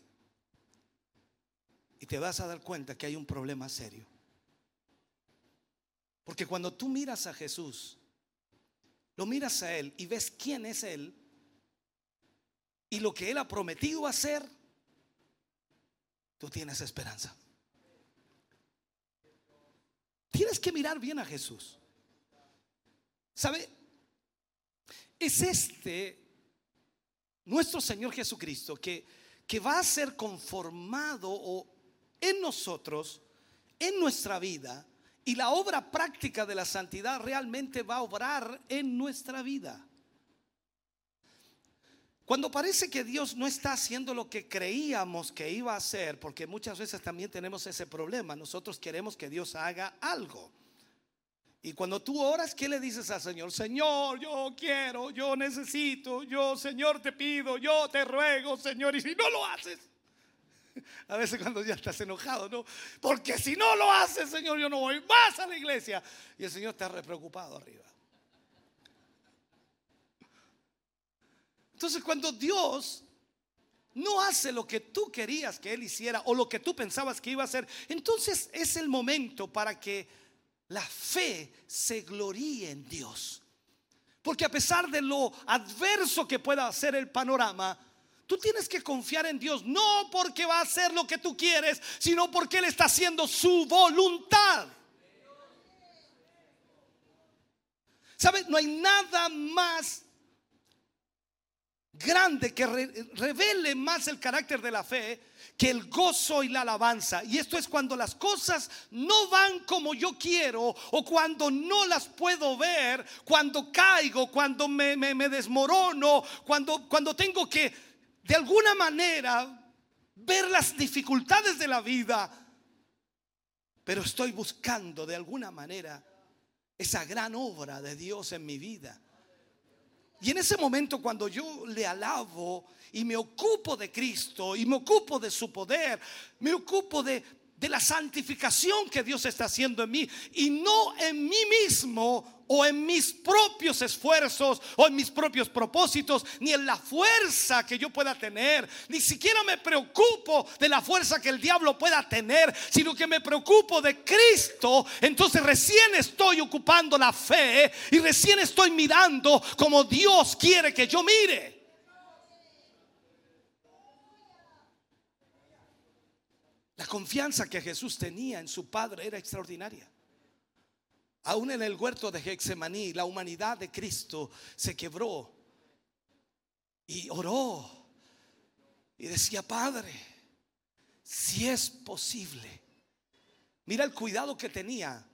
y te vas a dar cuenta que hay un problema serio. Porque cuando tú miras a Jesús, lo miras a Él y ves quién es Él y lo que Él ha prometido hacer, tú tienes esperanza. Tienes que mirar bien a Jesús. ¿Sabe? Es este nuestro Señor Jesucristo que, que va a ser conformado en nosotros, en nuestra vida, y la obra práctica de la santidad realmente va a obrar en nuestra vida. Cuando parece que Dios no está haciendo lo que creíamos que iba a hacer, porque muchas veces también tenemos ese problema, nosotros queremos que Dios haga algo. Y cuando tú oras, ¿qué le dices al Señor? Señor, yo quiero, yo necesito, yo, Señor, te pido, yo te ruego, Señor, y si no lo haces, *laughs* a veces cuando ya estás enojado, ¿no? Porque si no lo haces, Señor, yo no voy más a la iglesia. Y el Señor está re preocupado arriba. Entonces cuando Dios no hace lo que tú querías que Él hiciera o lo que tú pensabas que iba a hacer, entonces es el momento para que la fe se gloríe en Dios. Porque a pesar de lo adverso que pueda ser el panorama, tú tienes que confiar en Dios, no porque va a hacer lo que tú quieres, sino porque Él está haciendo su voluntad. ¿Sabes? No hay nada más grande que revele más el carácter de la fe que el gozo y la alabanza. Y esto es cuando las cosas no van como yo quiero o cuando no las puedo ver, cuando caigo, cuando me, me desmorono, cuando, cuando tengo que de alguna manera ver las dificultades de la vida, pero estoy buscando de alguna manera esa gran obra de Dios en mi vida. Y en ese momento cuando yo le alabo y me ocupo de Cristo y me ocupo de su poder, me ocupo de, la santificación que Dios está haciendo en mí y no en mí mismo o en mis propios esfuerzos o en mis propios propósitos, ni en la fuerza que yo pueda tener. Ni siquiera me preocupo de la fuerza que el diablo pueda tener, sino que me preocupo de Cristo. Entonces recién estoy ocupando la fe y recién estoy mirando como Dios quiere que yo mire. La confianza que Jesús tenía en su Padre era extraordinaria. Aún en el huerto de Gexemaní, la humanidad de Cristo se quebró y oró y decía, Padre, si es posible. Mira el cuidado que tenía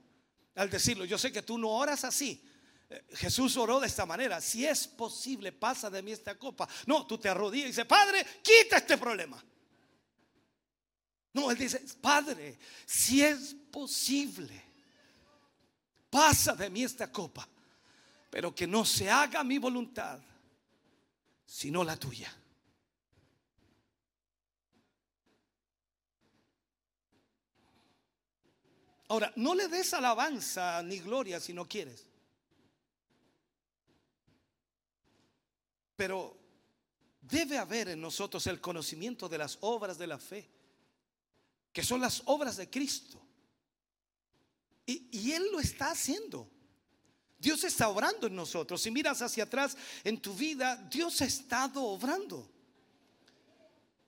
al decirlo. Yo sé que tú no oras así. Eh, Jesús oró de esta manera. Si es posible, pasa de mí esta copa. No, tú te arrodillas y dices, Padre, quita este problema. No, él dice, Padre, si es posible pasa de mí esta copa, pero que no se haga mi voluntad, sino la tuya. Ahora, no le des alabanza ni gloria si no quieres. Pero debe haber en nosotros el conocimiento de las obras de la fe, que son las obras de Cristo. Y, Él lo está haciendo. Dios está obrando en nosotros. Si miras hacia atrás en tu vida, Dios ha estado obrando.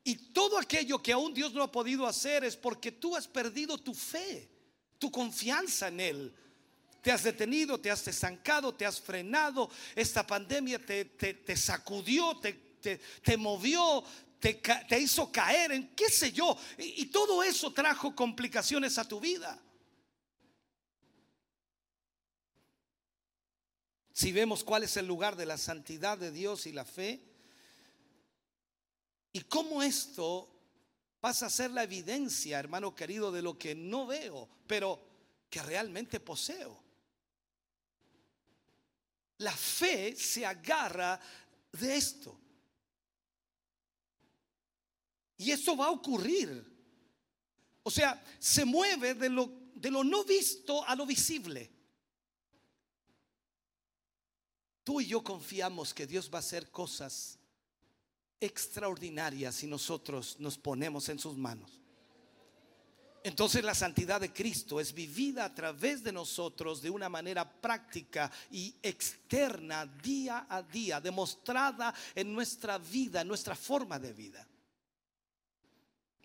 Y todo aquello que aún Dios no ha podido hacer es porque tú has perdido tu fe, tu confianza en Él. Te has detenido, te has estancado, te has frenado. Esta pandemia te, sacudió, te, movió, te, hizo caer en qué sé yo. y todo eso trajo complicaciones a tu vida. Si vemos cuál es el lugar de la santidad de Dios y la fe, y cómo esto pasa a ser la evidencia, hermano querido, de lo que no veo, pero que realmente poseo. La fe se agarra de esto. Y esto va a ocurrir. O sea, se mueve de lo, de lo no visto a lo visible. Tú y yo confiamos que Dios va a hacer cosas extraordinarias si nosotros nos ponemos en sus manos. Entonces la santidad de Cristo es vivida a través de nosotros de una manera práctica y externa día a día, demostrada en nuestra vida, en nuestra forma de vida.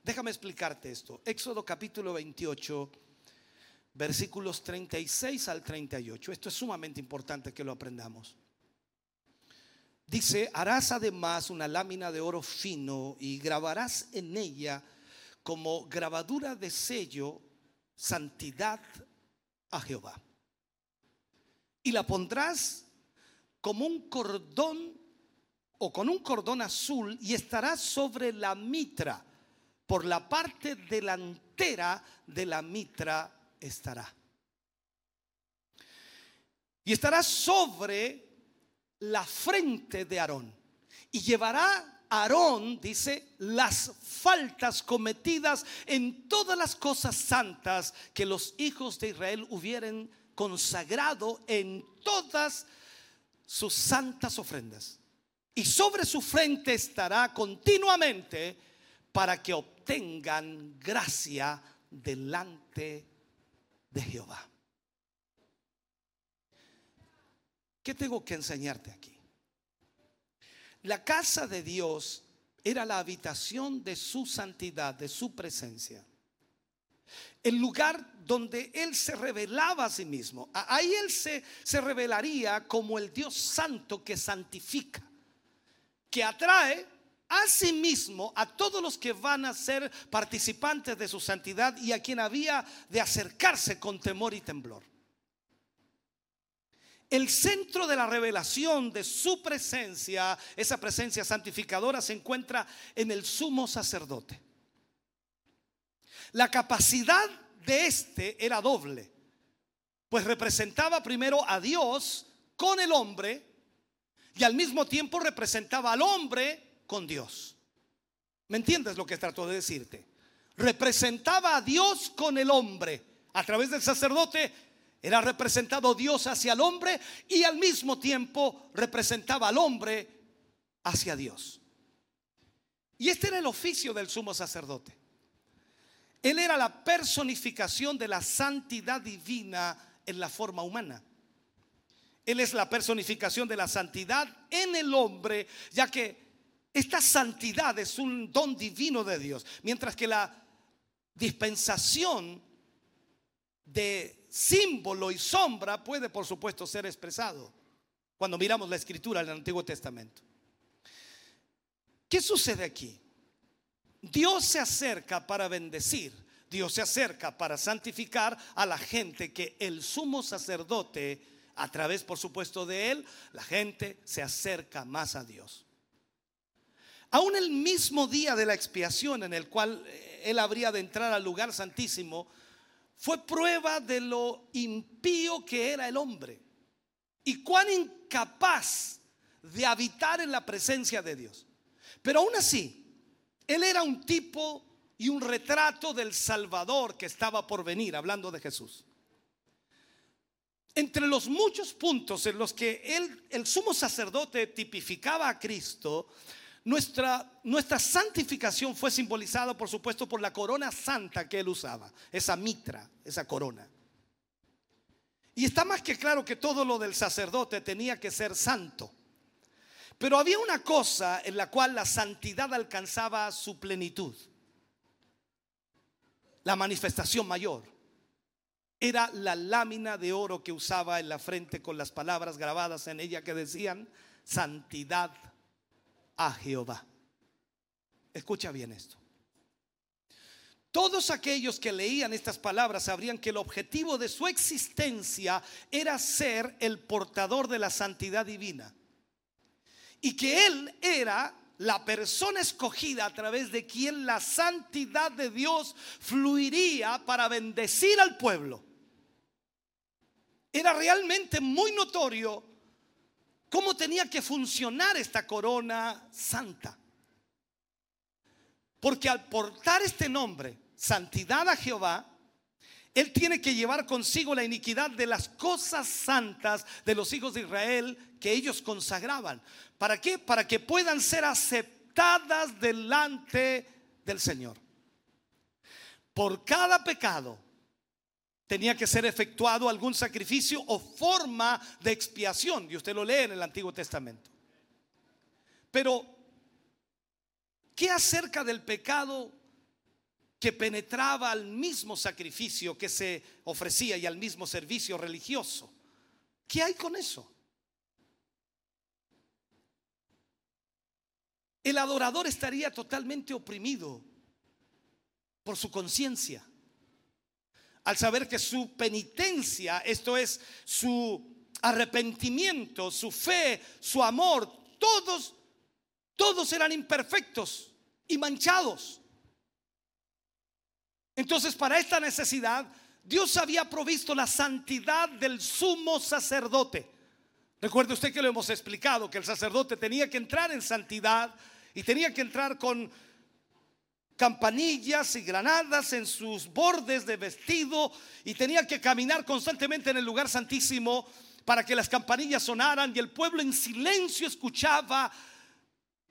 Déjame explicarte esto. Éxodo capítulo 28, versículos 36 al 38. Esto es sumamente importante que lo aprendamos. Dice, harás además una lámina de oro fino y grabarás en ella como grabadura de sello santidad a Jehová. Y la pondrás como un cordón o con un cordón azul y estará sobre la mitra. Por la parte delantera de la mitra estará. Y estará sobre la frente de Aarón. Y llevará Aarón, dice, las faltas cometidas en todas las cosas santas que los hijos de Israel hubieran consagrado en todas sus santas ofrendas. Y sobre su frente estará continuamente para que obtengan gracia delante de Jehová. ¿Qué tengo que enseñarte aquí? La casa de Dios era la habitación de su santidad, de su presencia. El lugar donde Él se revelaba a sí mismo. Ahí Él se, se revelaría como el Dios santo que santifica, que atrae a sí mismo a todos los que van a ser participantes de su santidad y a quien había de acercarse con temor y temblor. El centro de la revelación de su presencia, esa presencia santificadora, se encuentra en el sumo sacerdote. La capacidad de este era doble, pues representaba primero a Dios con el hombre y al mismo tiempo representaba al hombre con Dios. ¿Me entiendes lo que trato de decirte? Representaba a Dios con el hombre. A través del sacerdote era representado Dios hacia el hombre y al mismo tiempo representaba al hombre hacia Dios. Y este era el oficio del sumo sacerdote. Él era la personificación de la santidad divina en la forma humana. Él es la personificación de la santidad en el hombre, ya que esta santidad es un don divino de Dios, mientras que la dispensación de símbolo y sombra puede, por supuesto, ser expresado cuando miramos la escritura del Antiguo Testamento. ¿Qué sucede aquí? Dios se acerca para bendecir, Dios se acerca para santificar a la gente que el sumo sacerdote, a través, por supuesto, de él, la gente se acerca más a Dios. Aún el mismo día de la expiación en el cual eh, él habría de entrar al lugar santísimo, fue prueba de lo impío que era el hombre y cuán incapaz de habitar en la presencia de Dios. Pero aún así, él era un tipo y un retrato del Salvador que estaba por venir, hablando de Jesús. Entre los muchos puntos en los que él, el sumo sacerdote tipificaba a Cristo, nuestra, nuestra santificación fue simbolizada, por supuesto, por la corona santa que él usaba, esa mitra, esa corona. Y está más que claro que todo lo del sacerdote tenía que ser santo. Pero había una cosa en la cual la santidad alcanzaba su plenitud. La manifestación mayor era la lámina de oro que usaba en la frente con las palabras grabadas en ella que decían santidad a Jehová. Escucha bien esto. Todos aquellos que leían estas palabras sabrían que el objetivo de su existencia era ser el portador de la santidad divina. Y que Él era la persona escogida a través de quien la santidad de Dios fluiría para bendecir al pueblo. Era realmente muy notorio cómo tenía que funcionar esta corona santa. Porque al portar este nombre, santidad a Jehová, él tiene que llevar consigo la iniquidad de las cosas santas de los hijos de Israel que ellos consagraban. ¿Para qué? Para que puedan ser aceptadas delante del Señor. por cada pecado tenía que ser efectuado algún sacrificio o forma de expiación. Y usted lo lee en el Antiguo Testamento. Pero, ¿qué acerca del pecado que penetraba al mismo sacrificio que se ofrecía y al mismo servicio religioso? ¿Qué hay con eso? El adorador estaría totalmente oprimido por su conciencia al saber que su penitencia, esto es su arrepentimiento, su fe, su amor, todos, todos eran imperfectos y manchados. Entonces, para esta necesidad, Dios había provisto la santidad del sumo sacerdote. Recuerde usted que lo hemos explicado, que el sacerdote tenía que entrar en santidad y tenía que entrar con campanillas y granadas en sus bordes de vestido y tenía que caminar constantemente en el lugar santísimo para que las campanillas sonaran y el pueblo en silencio escuchaba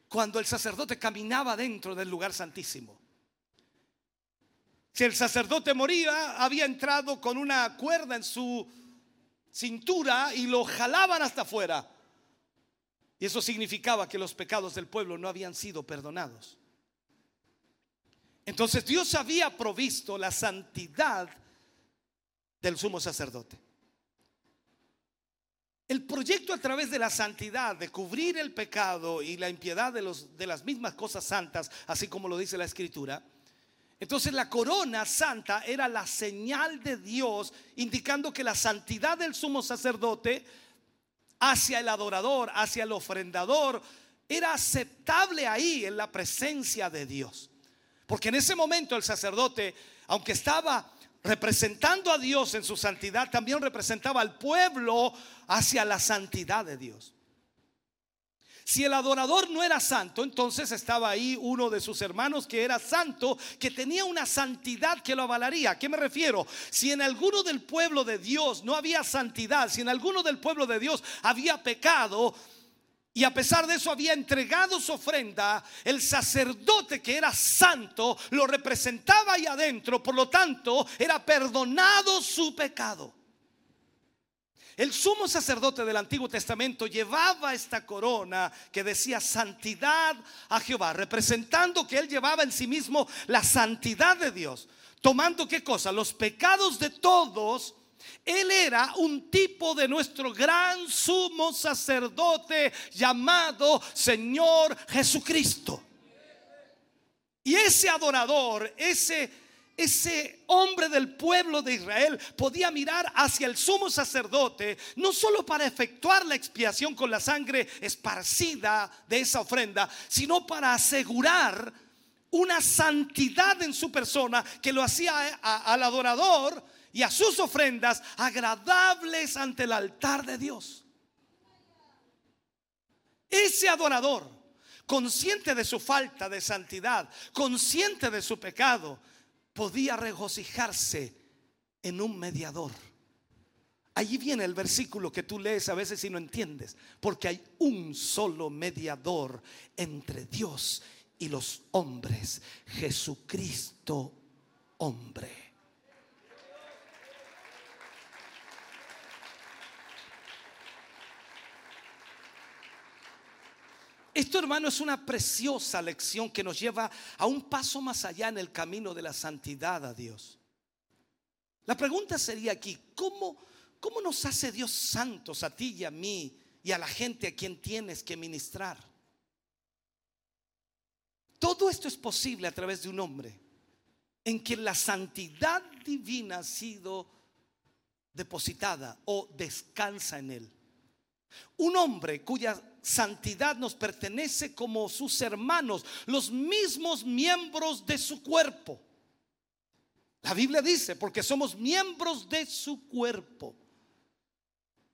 cuando el sacerdote caminaba dentro del lugar santísimo. Si el sacerdote moría, había entrado con una cuerda en su cintura y lo jalaban hasta afuera. Y eso significaba que los pecados del pueblo no habían sido perdonados. Entonces Dios había provisto la santidad del sumo sacerdote. El proyecto a través de la santidad, de cubrir el pecado y la impiedad de, las mismas cosas santas, así como lo dice la escritura, entonces la corona santa era la señal de Dios, indicando que la santidad del sumo sacerdote hacia el adorador, hacia el ofrendador, era aceptable ahí en la presencia de Dios. Porque en ese momento el sacerdote, aunque estaba representando a Dios en su santidad, también representaba al pueblo hacia la santidad de Dios. Si el adorador no era santo, entonces estaba ahí uno de sus hermanos que era santo, que tenía una santidad que lo avalaría. ¿A qué me refiero? Si en alguno del pueblo de Dios no había santidad, si en alguno del pueblo de Dios había pecado, y a pesar de eso había entregado su ofrenda, el sacerdote que era santo lo representaba ahí adentro, por lo tanto era perdonado su pecado. El sumo sacerdote del Antiguo Testamento llevaba esta corona que decía santidad a Jehová, representando que él llevaba en sí mismo la santidad de Dios, tomando qué cosa, los pecados de todos él era un tipo de nuestro gran sumo sacerdote llamado Señor Jesucristo. Y ese adorador, ese ese hombre del pueblo de Israel podía mirar hacia el sumo sacerdote, no solo para efectuar la expiación con la sangre esparcida de esa ofrenda, sino para asegurar una santidad en su persona que lo hacía al adorador y a sus ofrendas agradables ante el altar de Dios. Ese adorador, consciente de su falta de santidad, consciente de su pecado, podía regocijarse en un mediador. Allí viene el versículo que tú lees a veces y no entiendes, porque hay un solo mediador entre Dios y los hombres, Jesucristo hombre. Esto, hermano, es una preciosa lección que nos lleva a un paso más allá en el camino de la santidad a Dios. La pregunta sería aquí, ¿cómo, cómo nos hace Dios santos a ti y a mí y a la gente a quien tienes que ministrar? Todo esto es posible a través de un hombre en quien la santidad divina ha sido depositada o descansa en él. Un hombre cuya santidad nos pertenece como sus hermanos, los mismos miembros de su cuerpo. La Biblia dice, porque somos miembros de su cuerpo.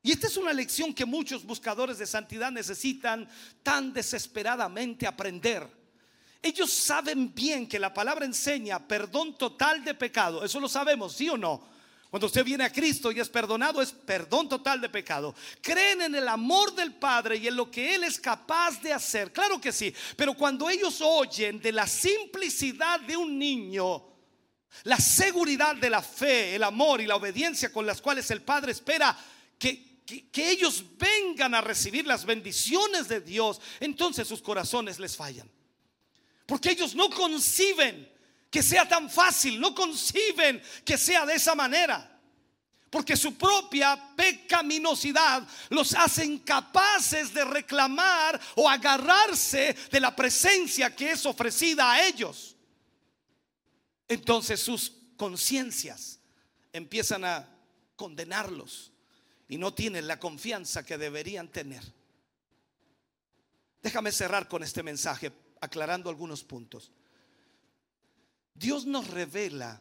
Y esta es una lección que muchos buscadores de santidad necesitan tan desesperadamente aprender. Ellos saben bien que la palabra enseña perdón total de pecado. Eso lo sabemos, ¿sí o no? Cuando usted viene a Cristo y es perdonado, es perdón total de pecado. Creen en el amor del Padre y en lo que Él es capaz de hacer. Claro que sí. Pero cuando ellos oyen de la simplicidad de un niño, La seguridad de la fe, el amor y la obediencia con las cuales el Padre espera que, que, ellos vengan a recibir las bendiciones de Dios, entonces sus corazones les fallan. Porque ellos no conciben que sea tan fácil, no conciben que sea de esa manera. Porque su propia pecaminosidad los hace incapaces de reclamar o agarrarse de la presencia que es ofrecida a ellos. Entonces sus conciencias empiezan a condenarlos y no tienen la confianza que deberían tener. Déjame cerrar con este mensaje aclarando algunos puntos. Dios nos revela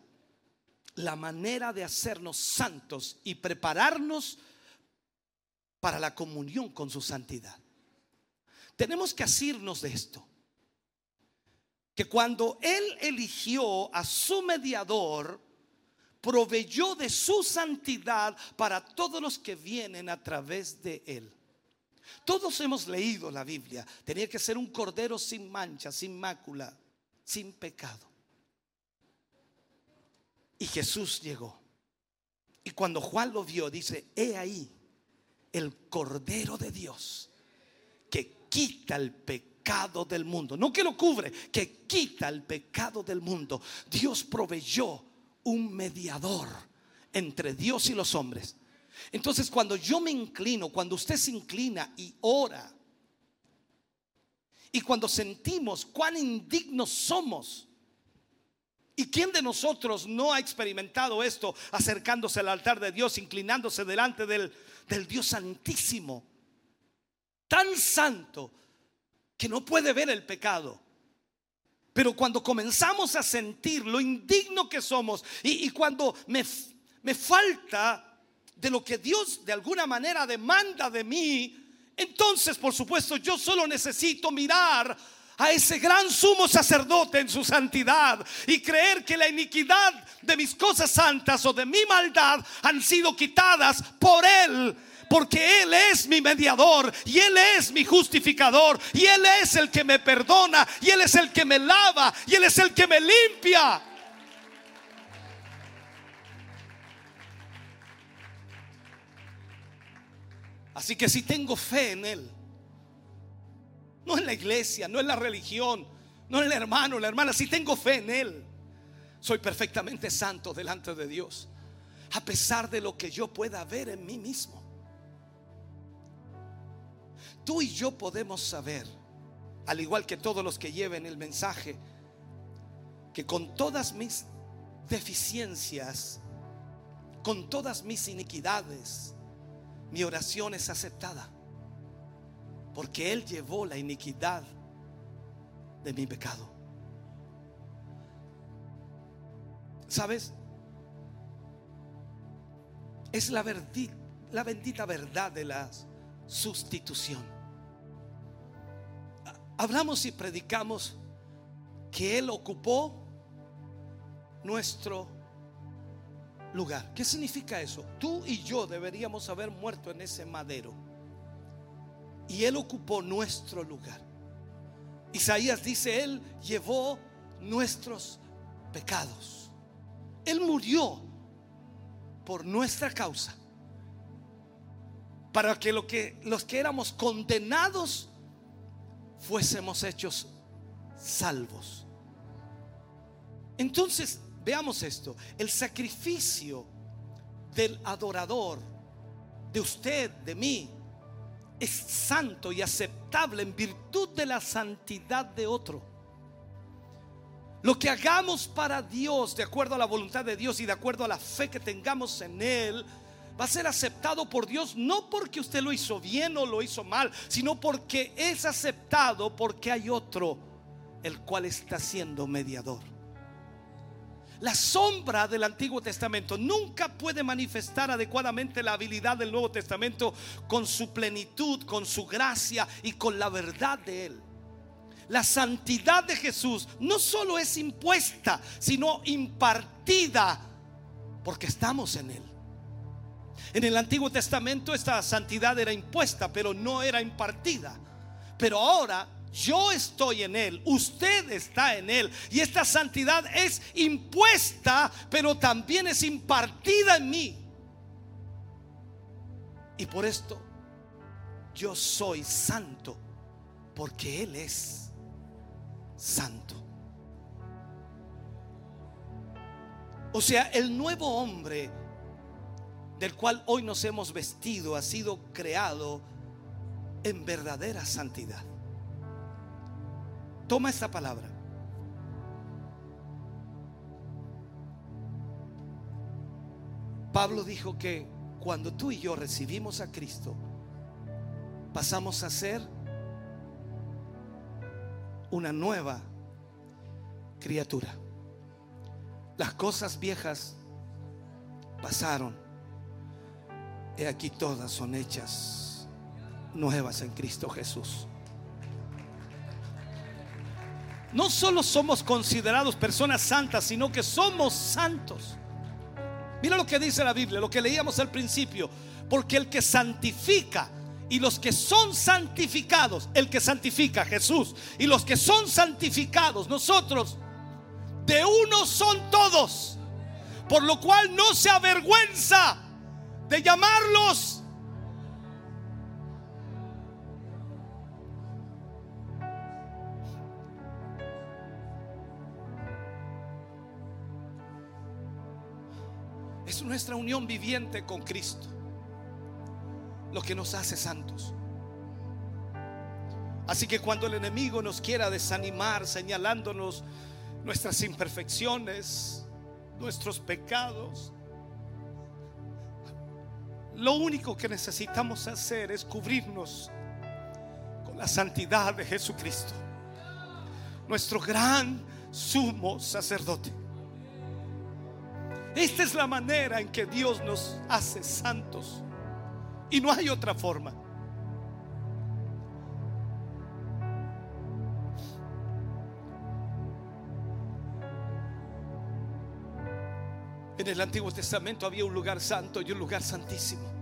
la manera de hacernos santos y prepararnos para la comunión con su santidad. Tenemos que asirnos de esto. Que cuando Él eligió a su mediador, proveyó de su santidad para todos los que vienen a través de Él. Todos hemos leído la Biblia. Tenía que ser un cordero sin mancha, sin mácula, sin pecado. Y Jesús llegó. Y cuando Juan lo vio, dice, he ahí el cordero de Dios que quita el pecado del mundo. No que lo cubre, que quita el pecado del mundo. Dios proveyó un mediador entre Dios y los hombres. Entonces cuando yo me inclino, cuando usted se inclina y ora, y cuando sentimos cuán indignos somos, ¿Y quién de nosotros no ha experimentado esto acercándose al altar de Dios, inclinándose delante del, del, Dios santísimo? Tan santo que no puede ver el pecado. Pero cuando comenzamos a sentir lo indigno que somos y, cuando me, me falta de lo que Dios de alguna manera demanda de mí, entonces por supuesto yo solo necesito mirar a ese gran sumo sacerdote en su santidad y creer que la iniquidad de mis cosas santas o de mi maldad han sido quitadas por Él porque Él es mi mediador y Él es mi justificador y Él es el que me perdona y Él es el que me lava y Él es el que me limpia. Así que si tengo fe en Él, no en la iglesia, no en la religión, no en el hermano, la hermana, si tengo fe en Él, soy perfectamente santo delante de Dios, a pesar de lo que yo pueda ver en mí mismo. Tú y yo podemos saber, al igual que todos los que lleven el mensaje, que con todas mis deficiencias, con todas mis iniquidades, mi oración es aceptada. Porque Él llevó la iniquidad de mi pecado. ¿Sabes? Es la, bendita verdad de la sustitución hablamos y predicamos que Él ocupó nuestro lugar. ¿Qué significa eso? Tú y yo deberíamos haber muerto en ese madero. Y Él ocupó nuestro lugar. Isaías dice, Él llevó nuestros pecados. Él murió por nuestra causa. Para que, que los que éramos condenados fuésemos hechos salvos. Entonces, veamos esto. El sacrificio del adorador, de usted, de mí, es santo y aceptable en virtud de la santidad de otro. Lo que hagamos para Dios, de acuerdo a la voluntad de Dios y de acuerdo a la fe que tengamos en Él, va a ser aceptado por Dios no porque usted lo hizo bien o lo hizo mal, sino porque es aceptado porque hay otro el cual está siendo mediador. La sombra del Antiguo Testamento nunca puede manifestar adecuadamente la habilidad del Nuevo Testamento con su plenitud, con su gracia y con la verdad de Él. La santidad de Jesús no solo es impuesta, sino impartida porque estamos en Él. En el Antiguo Testamento esta santidad era impuesta, pero no era impartida. Pero ahora Yo estoy en Él, usted está en Él. Y esta santidad es impuesta, pero también es impartida en mí. Y por esto yo soy santo, porque Él es santo. O sea, el nuevo hombre del cual hoy nos hemos vestido ha sido creado en verdadera santidad. Toma esta palabra. Pablo dijo que cuando tú y yo recibimos a Cristo, pasamos a ser una nueva criatura. Las cosas viejas pasaron. He aquí todas son hechas nuevas en Cristo Jesús. No solo somos considerados personas santas, sino que somos santos. Mira lo que dice la Biblia, lo que leíamos al principio. Porque el que santifica y los que son santificados, el que santifica Jesús y los que son santificados, nosotros, de uno son todos. Por lo cual no se avergüenza de llamarlos nuestra unión viviente con Cristo lo que nos hace santos. Así que cuando el enemigo nos quiera desanimar señalándonos nuestras imperfecciones, nuestros pecados, lo único que necesitamos hacer es cubrirnos con la santidad de Jesucristo, nuestro gran sumo sacerdote. Esta es la manera en que Dios nos hace santos. Y no hay otra forma. En el Antiguo Testamento había un lugar santo y un lugar santísimo.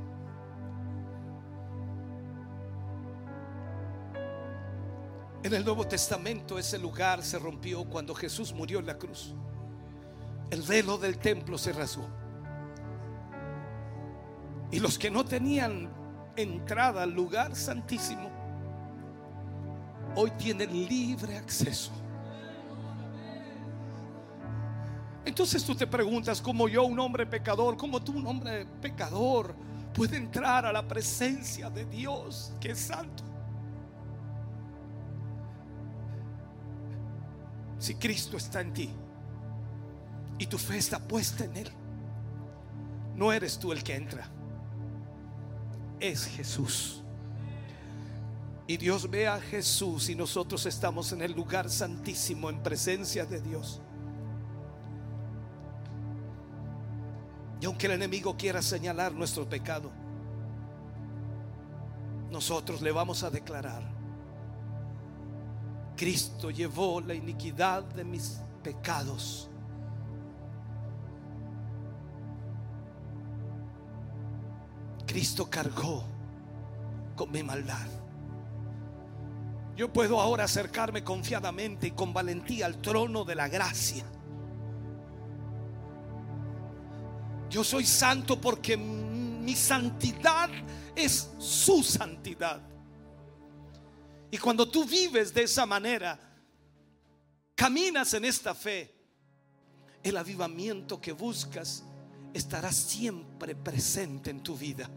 En el Nuevo Testamento ese lugar se rompió cuando Jesús murió en la cruz. El velo del templo se rasgó. Y los que no tenían entrada al lugar santísimo, hoy tienen libre acceso. Entonces tú te preguntas, como yo, un hombre pecador, como tú, un hombre pecador, puede entrar a la presencia de Dios, que es santo. Si Cristo está en ti y tu fe está puesta en Él, no eres tú el que entra, es Jesús. Y Dios ve a Jesús y nosotros estamos en el lugar santísimo en presencia de Dios. Y aunque el enemigo quiera señalar nuestro pecado, nosotros le vamos a declarar, Cristo llevó la iniquidad de mis pecados. Cristo cargó con mi maldad. Yo puedo ahora acercarme confiadamente y con valentía al trono de la gracia Yo soy santo porque mi santidad es su santidad. Y cuando tú vives de esa manera, caminas en esta fe, el avivamiento que buscas estará siempre presente en tu vida.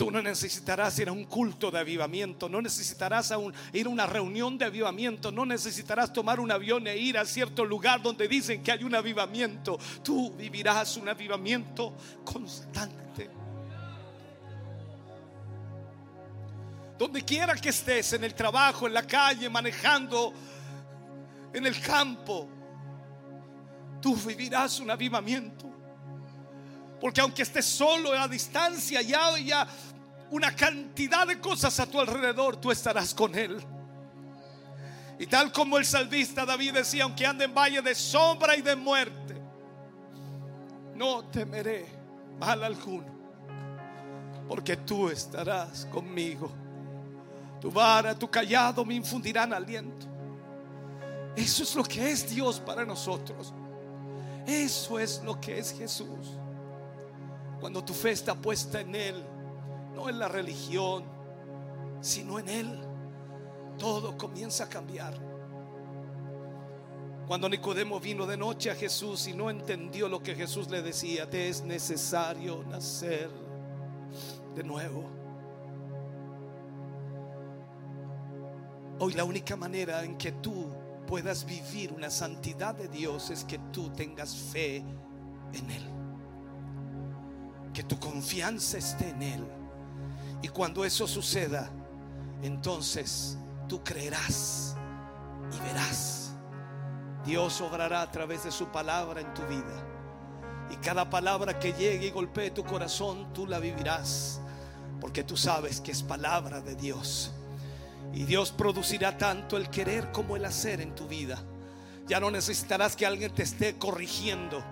Tú no necesitarás ir a un culto de avivamiento, no necesitarás ir a una reunión de avivamiento, no necesitarás tomar un avión e ir a cierto lugar donde dicen que hay un avivamiento. Tú vivirás un avivamiento constante. Donde quiera que estés, en el trabajo, en la calle, manejando, en el campo, tú vivirás un avivamiento. Porque aunque estés solo a distancia, ya, ya una cantidad de cosas a tu alrededor, tú estarás con Él. Y tal como el salvista David decía, aunque ande en valle de sombra y de muerte, no temeré mal alguno, porque tú estarás conmigo. Tu vara, tu callado me infundirán aliento. Eso es lo que es Dios para nosotros. Eso es lo que es Jesús. Cuando tu fe está puesta en Él, no en la religión, sino en Él, todo comienza a cambiar. Cuando Nicodemo vino de noche a Jesús y no entendió lo que Jesús le decía, te es necesario nacer de nuevo. Hoy la única manera en que tú puedas vivir una santidad de Dios es que tú tengas fe en Él. Que tu confianza esté en Él. Y cuando eso suceda, entonces tú creerás y verás. Dios obrará a través de su palabra en tu vida. Y cada palabra que llegue y golpee tu corazón, tú la vivirás. Porque tú sabes que es palabra de Dios. Y Dios producirá tanto el querer como el hacer en tu vida. Ya no necesitarás que alguien te esté corrigiendo.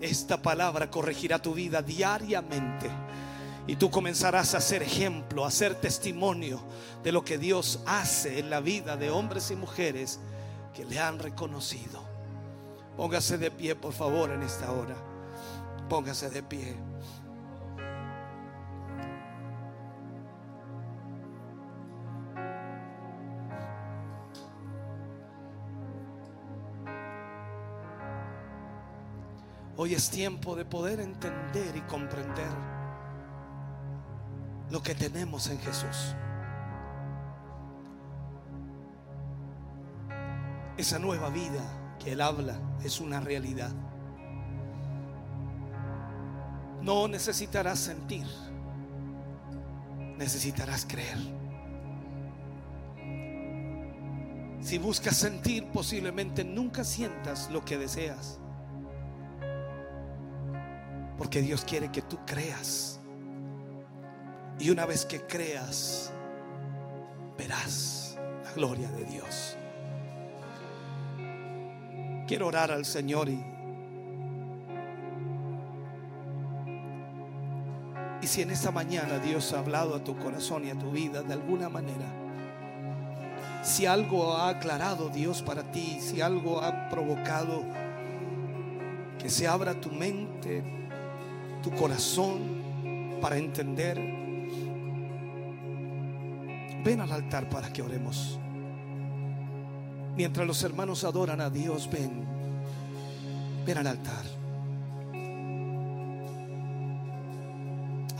Esta palabra corregirá tu vida diariamente. Y tú comenzarás a ser ejemplo, a ser testimonio de lo que Dios hace en la vida de hombres y mujeres que le han reconocido. Póngase de pie, por favor, en esta hora. Póngase de pie. Hoy es tiempo de poder entender y comprender lo que tenemos en Jesús. Esa nueva vida que Él habla es una realidad. No necesitarás sentir, necesitarás creer. Si buscas sentir, posiblemente nunca sientas lo que deseas. Porque Dios quiere que tú creas. Y una vez que creas, verás la gloria de Dios. Quiero orar al Señor y, y si en esta mañana Dios ha hablado a tu corazón y a tu vida de alguna manera, si algo ha aclarado Dios para ti, si algo ha provocado que se abra tu mente, tu corazón para entender, ven al altar para que oremos. Mientras los hermanos adoran a Dios, ven, ven al altar.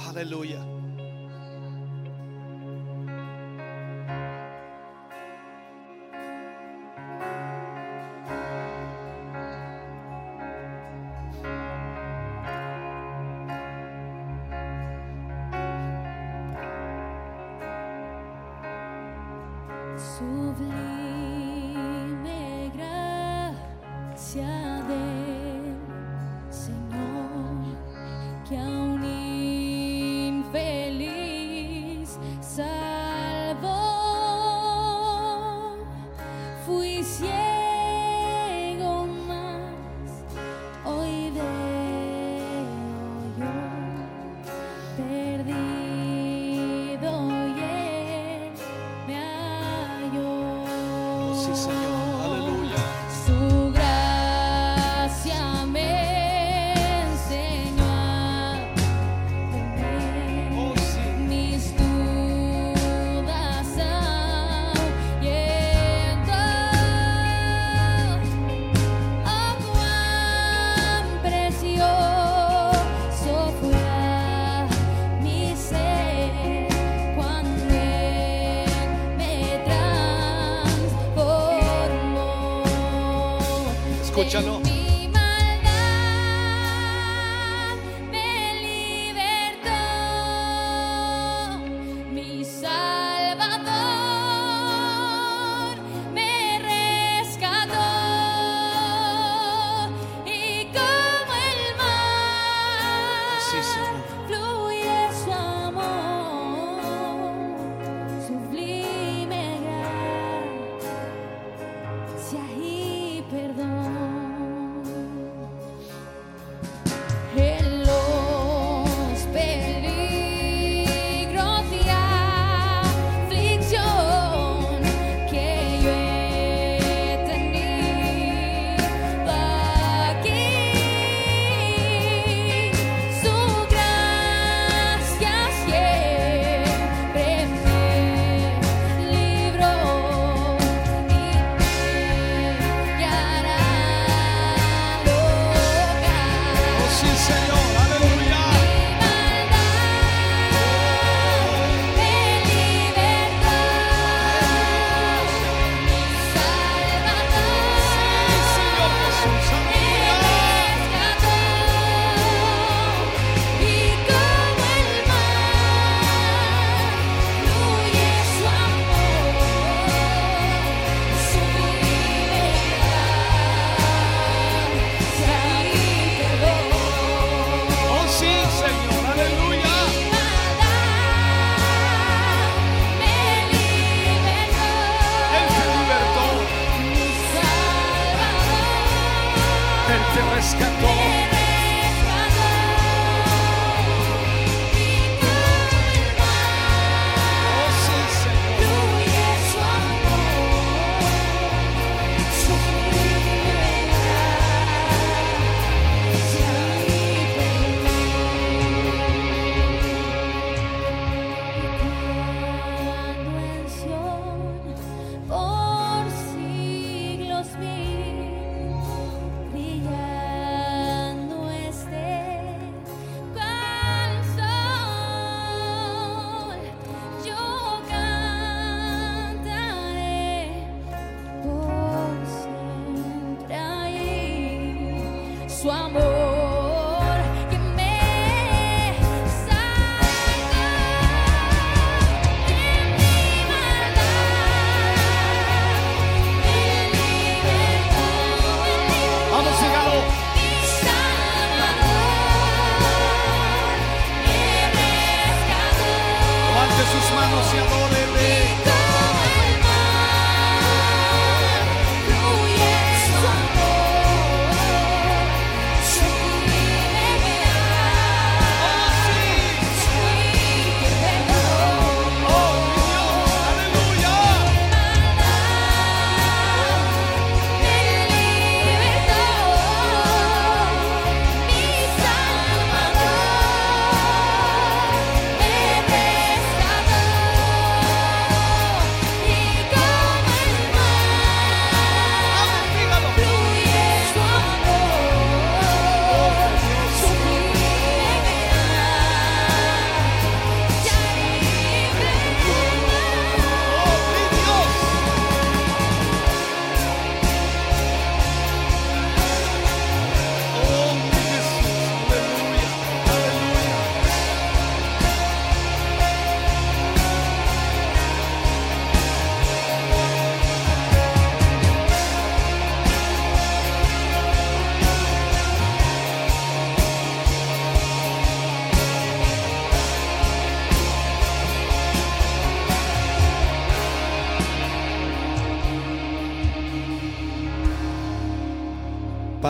Aleluya.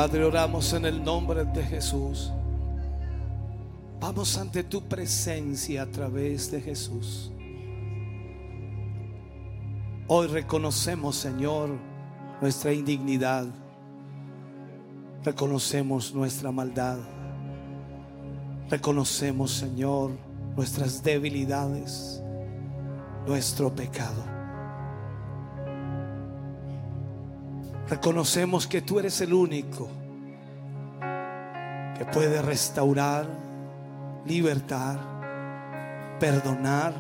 Padre, oramos en el nombre de Jesús. Vamos ante tu presencia a través de Jesús. Hoy reconocemos, Señor, nuestra indignidad. Reconocemos nuestra maldad. Reconocemos, Señor, nuestras debilidades, nuestro pecado. Reconocemos que tú eres el único que puede restaurar, libertar, perdonar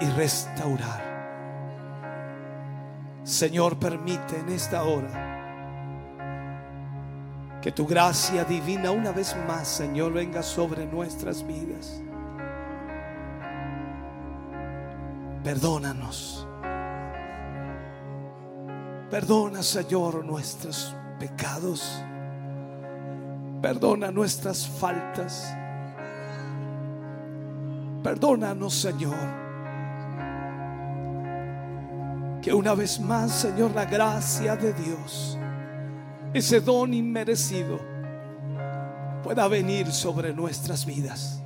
y restaurar. Señor, permite en esta hora que tu gracia divina una vez más, Señor, venga sobre nuestras vidas. Perdónanos. Perdona, Señor, nuestros pecados. Perdona nuestras faltas. Perdónanos, Señor. Que una vez más, Señor, la gracia de Dios, ese don inmerecido, pueda venir sobre nuestras vidas.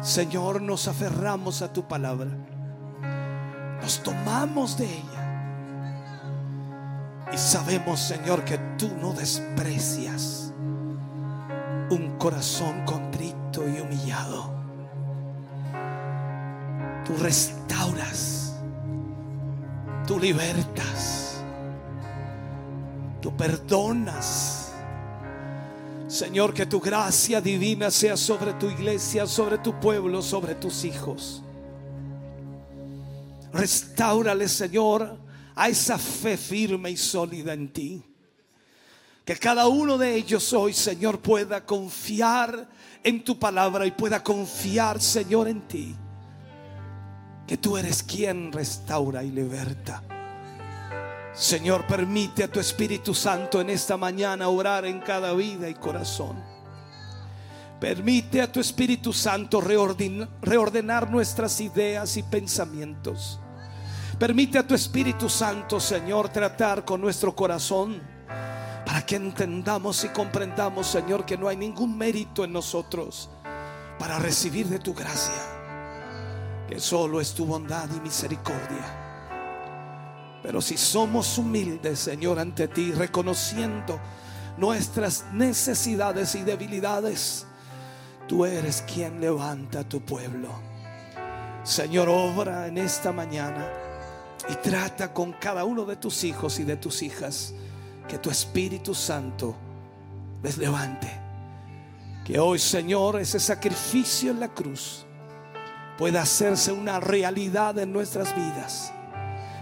Señor, nos aferramos a tu palabra. Nos tomamos de ella. Y sabemos, Señor, que tú no desprecias un corazón contrito y humillado. Tú restauras, tú libertas, tú perdonas. Señor, que tu gracia divina sea sobre tu iglesia, sobre tu pueblo, sobre tus hijos. Restáurale, Señor, a esa fe firme y sólida en ti. Que cada uno de ellos hoy, Señor, pueda confiar en tu palabra y pueda confiar, Señor, en ti. Que tú eres quien restaura y liberta. Señor, permite a tu Espíritu Santo en esta mañana orar en cada vida y corazón. Permite a tu Espíritu Santo reorden- reordenar nuestras ideas y pensamientos. Permite a tu Espíritu Santo, Señor, tratar con nuestro corazón para que entendamos y comprendamos, Señor, que no hay ningún mérito en nosotros para recibir de tu gracia, que solo es tu bondad y misericordia. Pero si somos humildes, Señor, ante ti, reconociendo nuestras necesidades y debilidades, tú eres quien levanta a tu pueblo. Señor, obra en esta mañana y trata con cada uno de tus hijos y de tus hijas que tu Espíritu Santo les levante. Que hoy, Señor, ese sacrificio en la cruz pueda hacerse una realidad en nuestras vidas.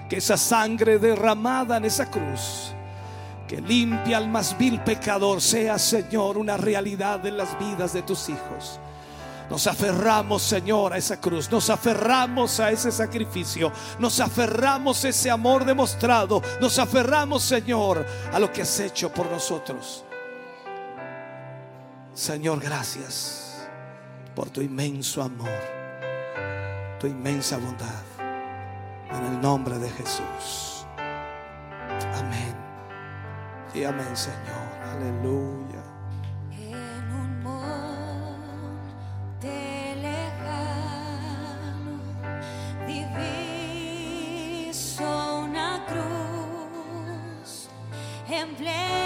Que esa sangre derramada en esa cruz que limpia al más vil pecador sea, Señor, una realidad en las vidas de tus hijos. Nos aferramos, Señor, a esa cruz. Nos aferramos a ese sacrificio. Nos aferramos a ese amor demostrado. Nos aferramos, Señor, a lo que has hecho por nosotros. Señor, gracias. por tu inmenso amor, tu inmensa bondad. En el nombre de Jesús. Amén. Y amén, Señor. Aleluya. place.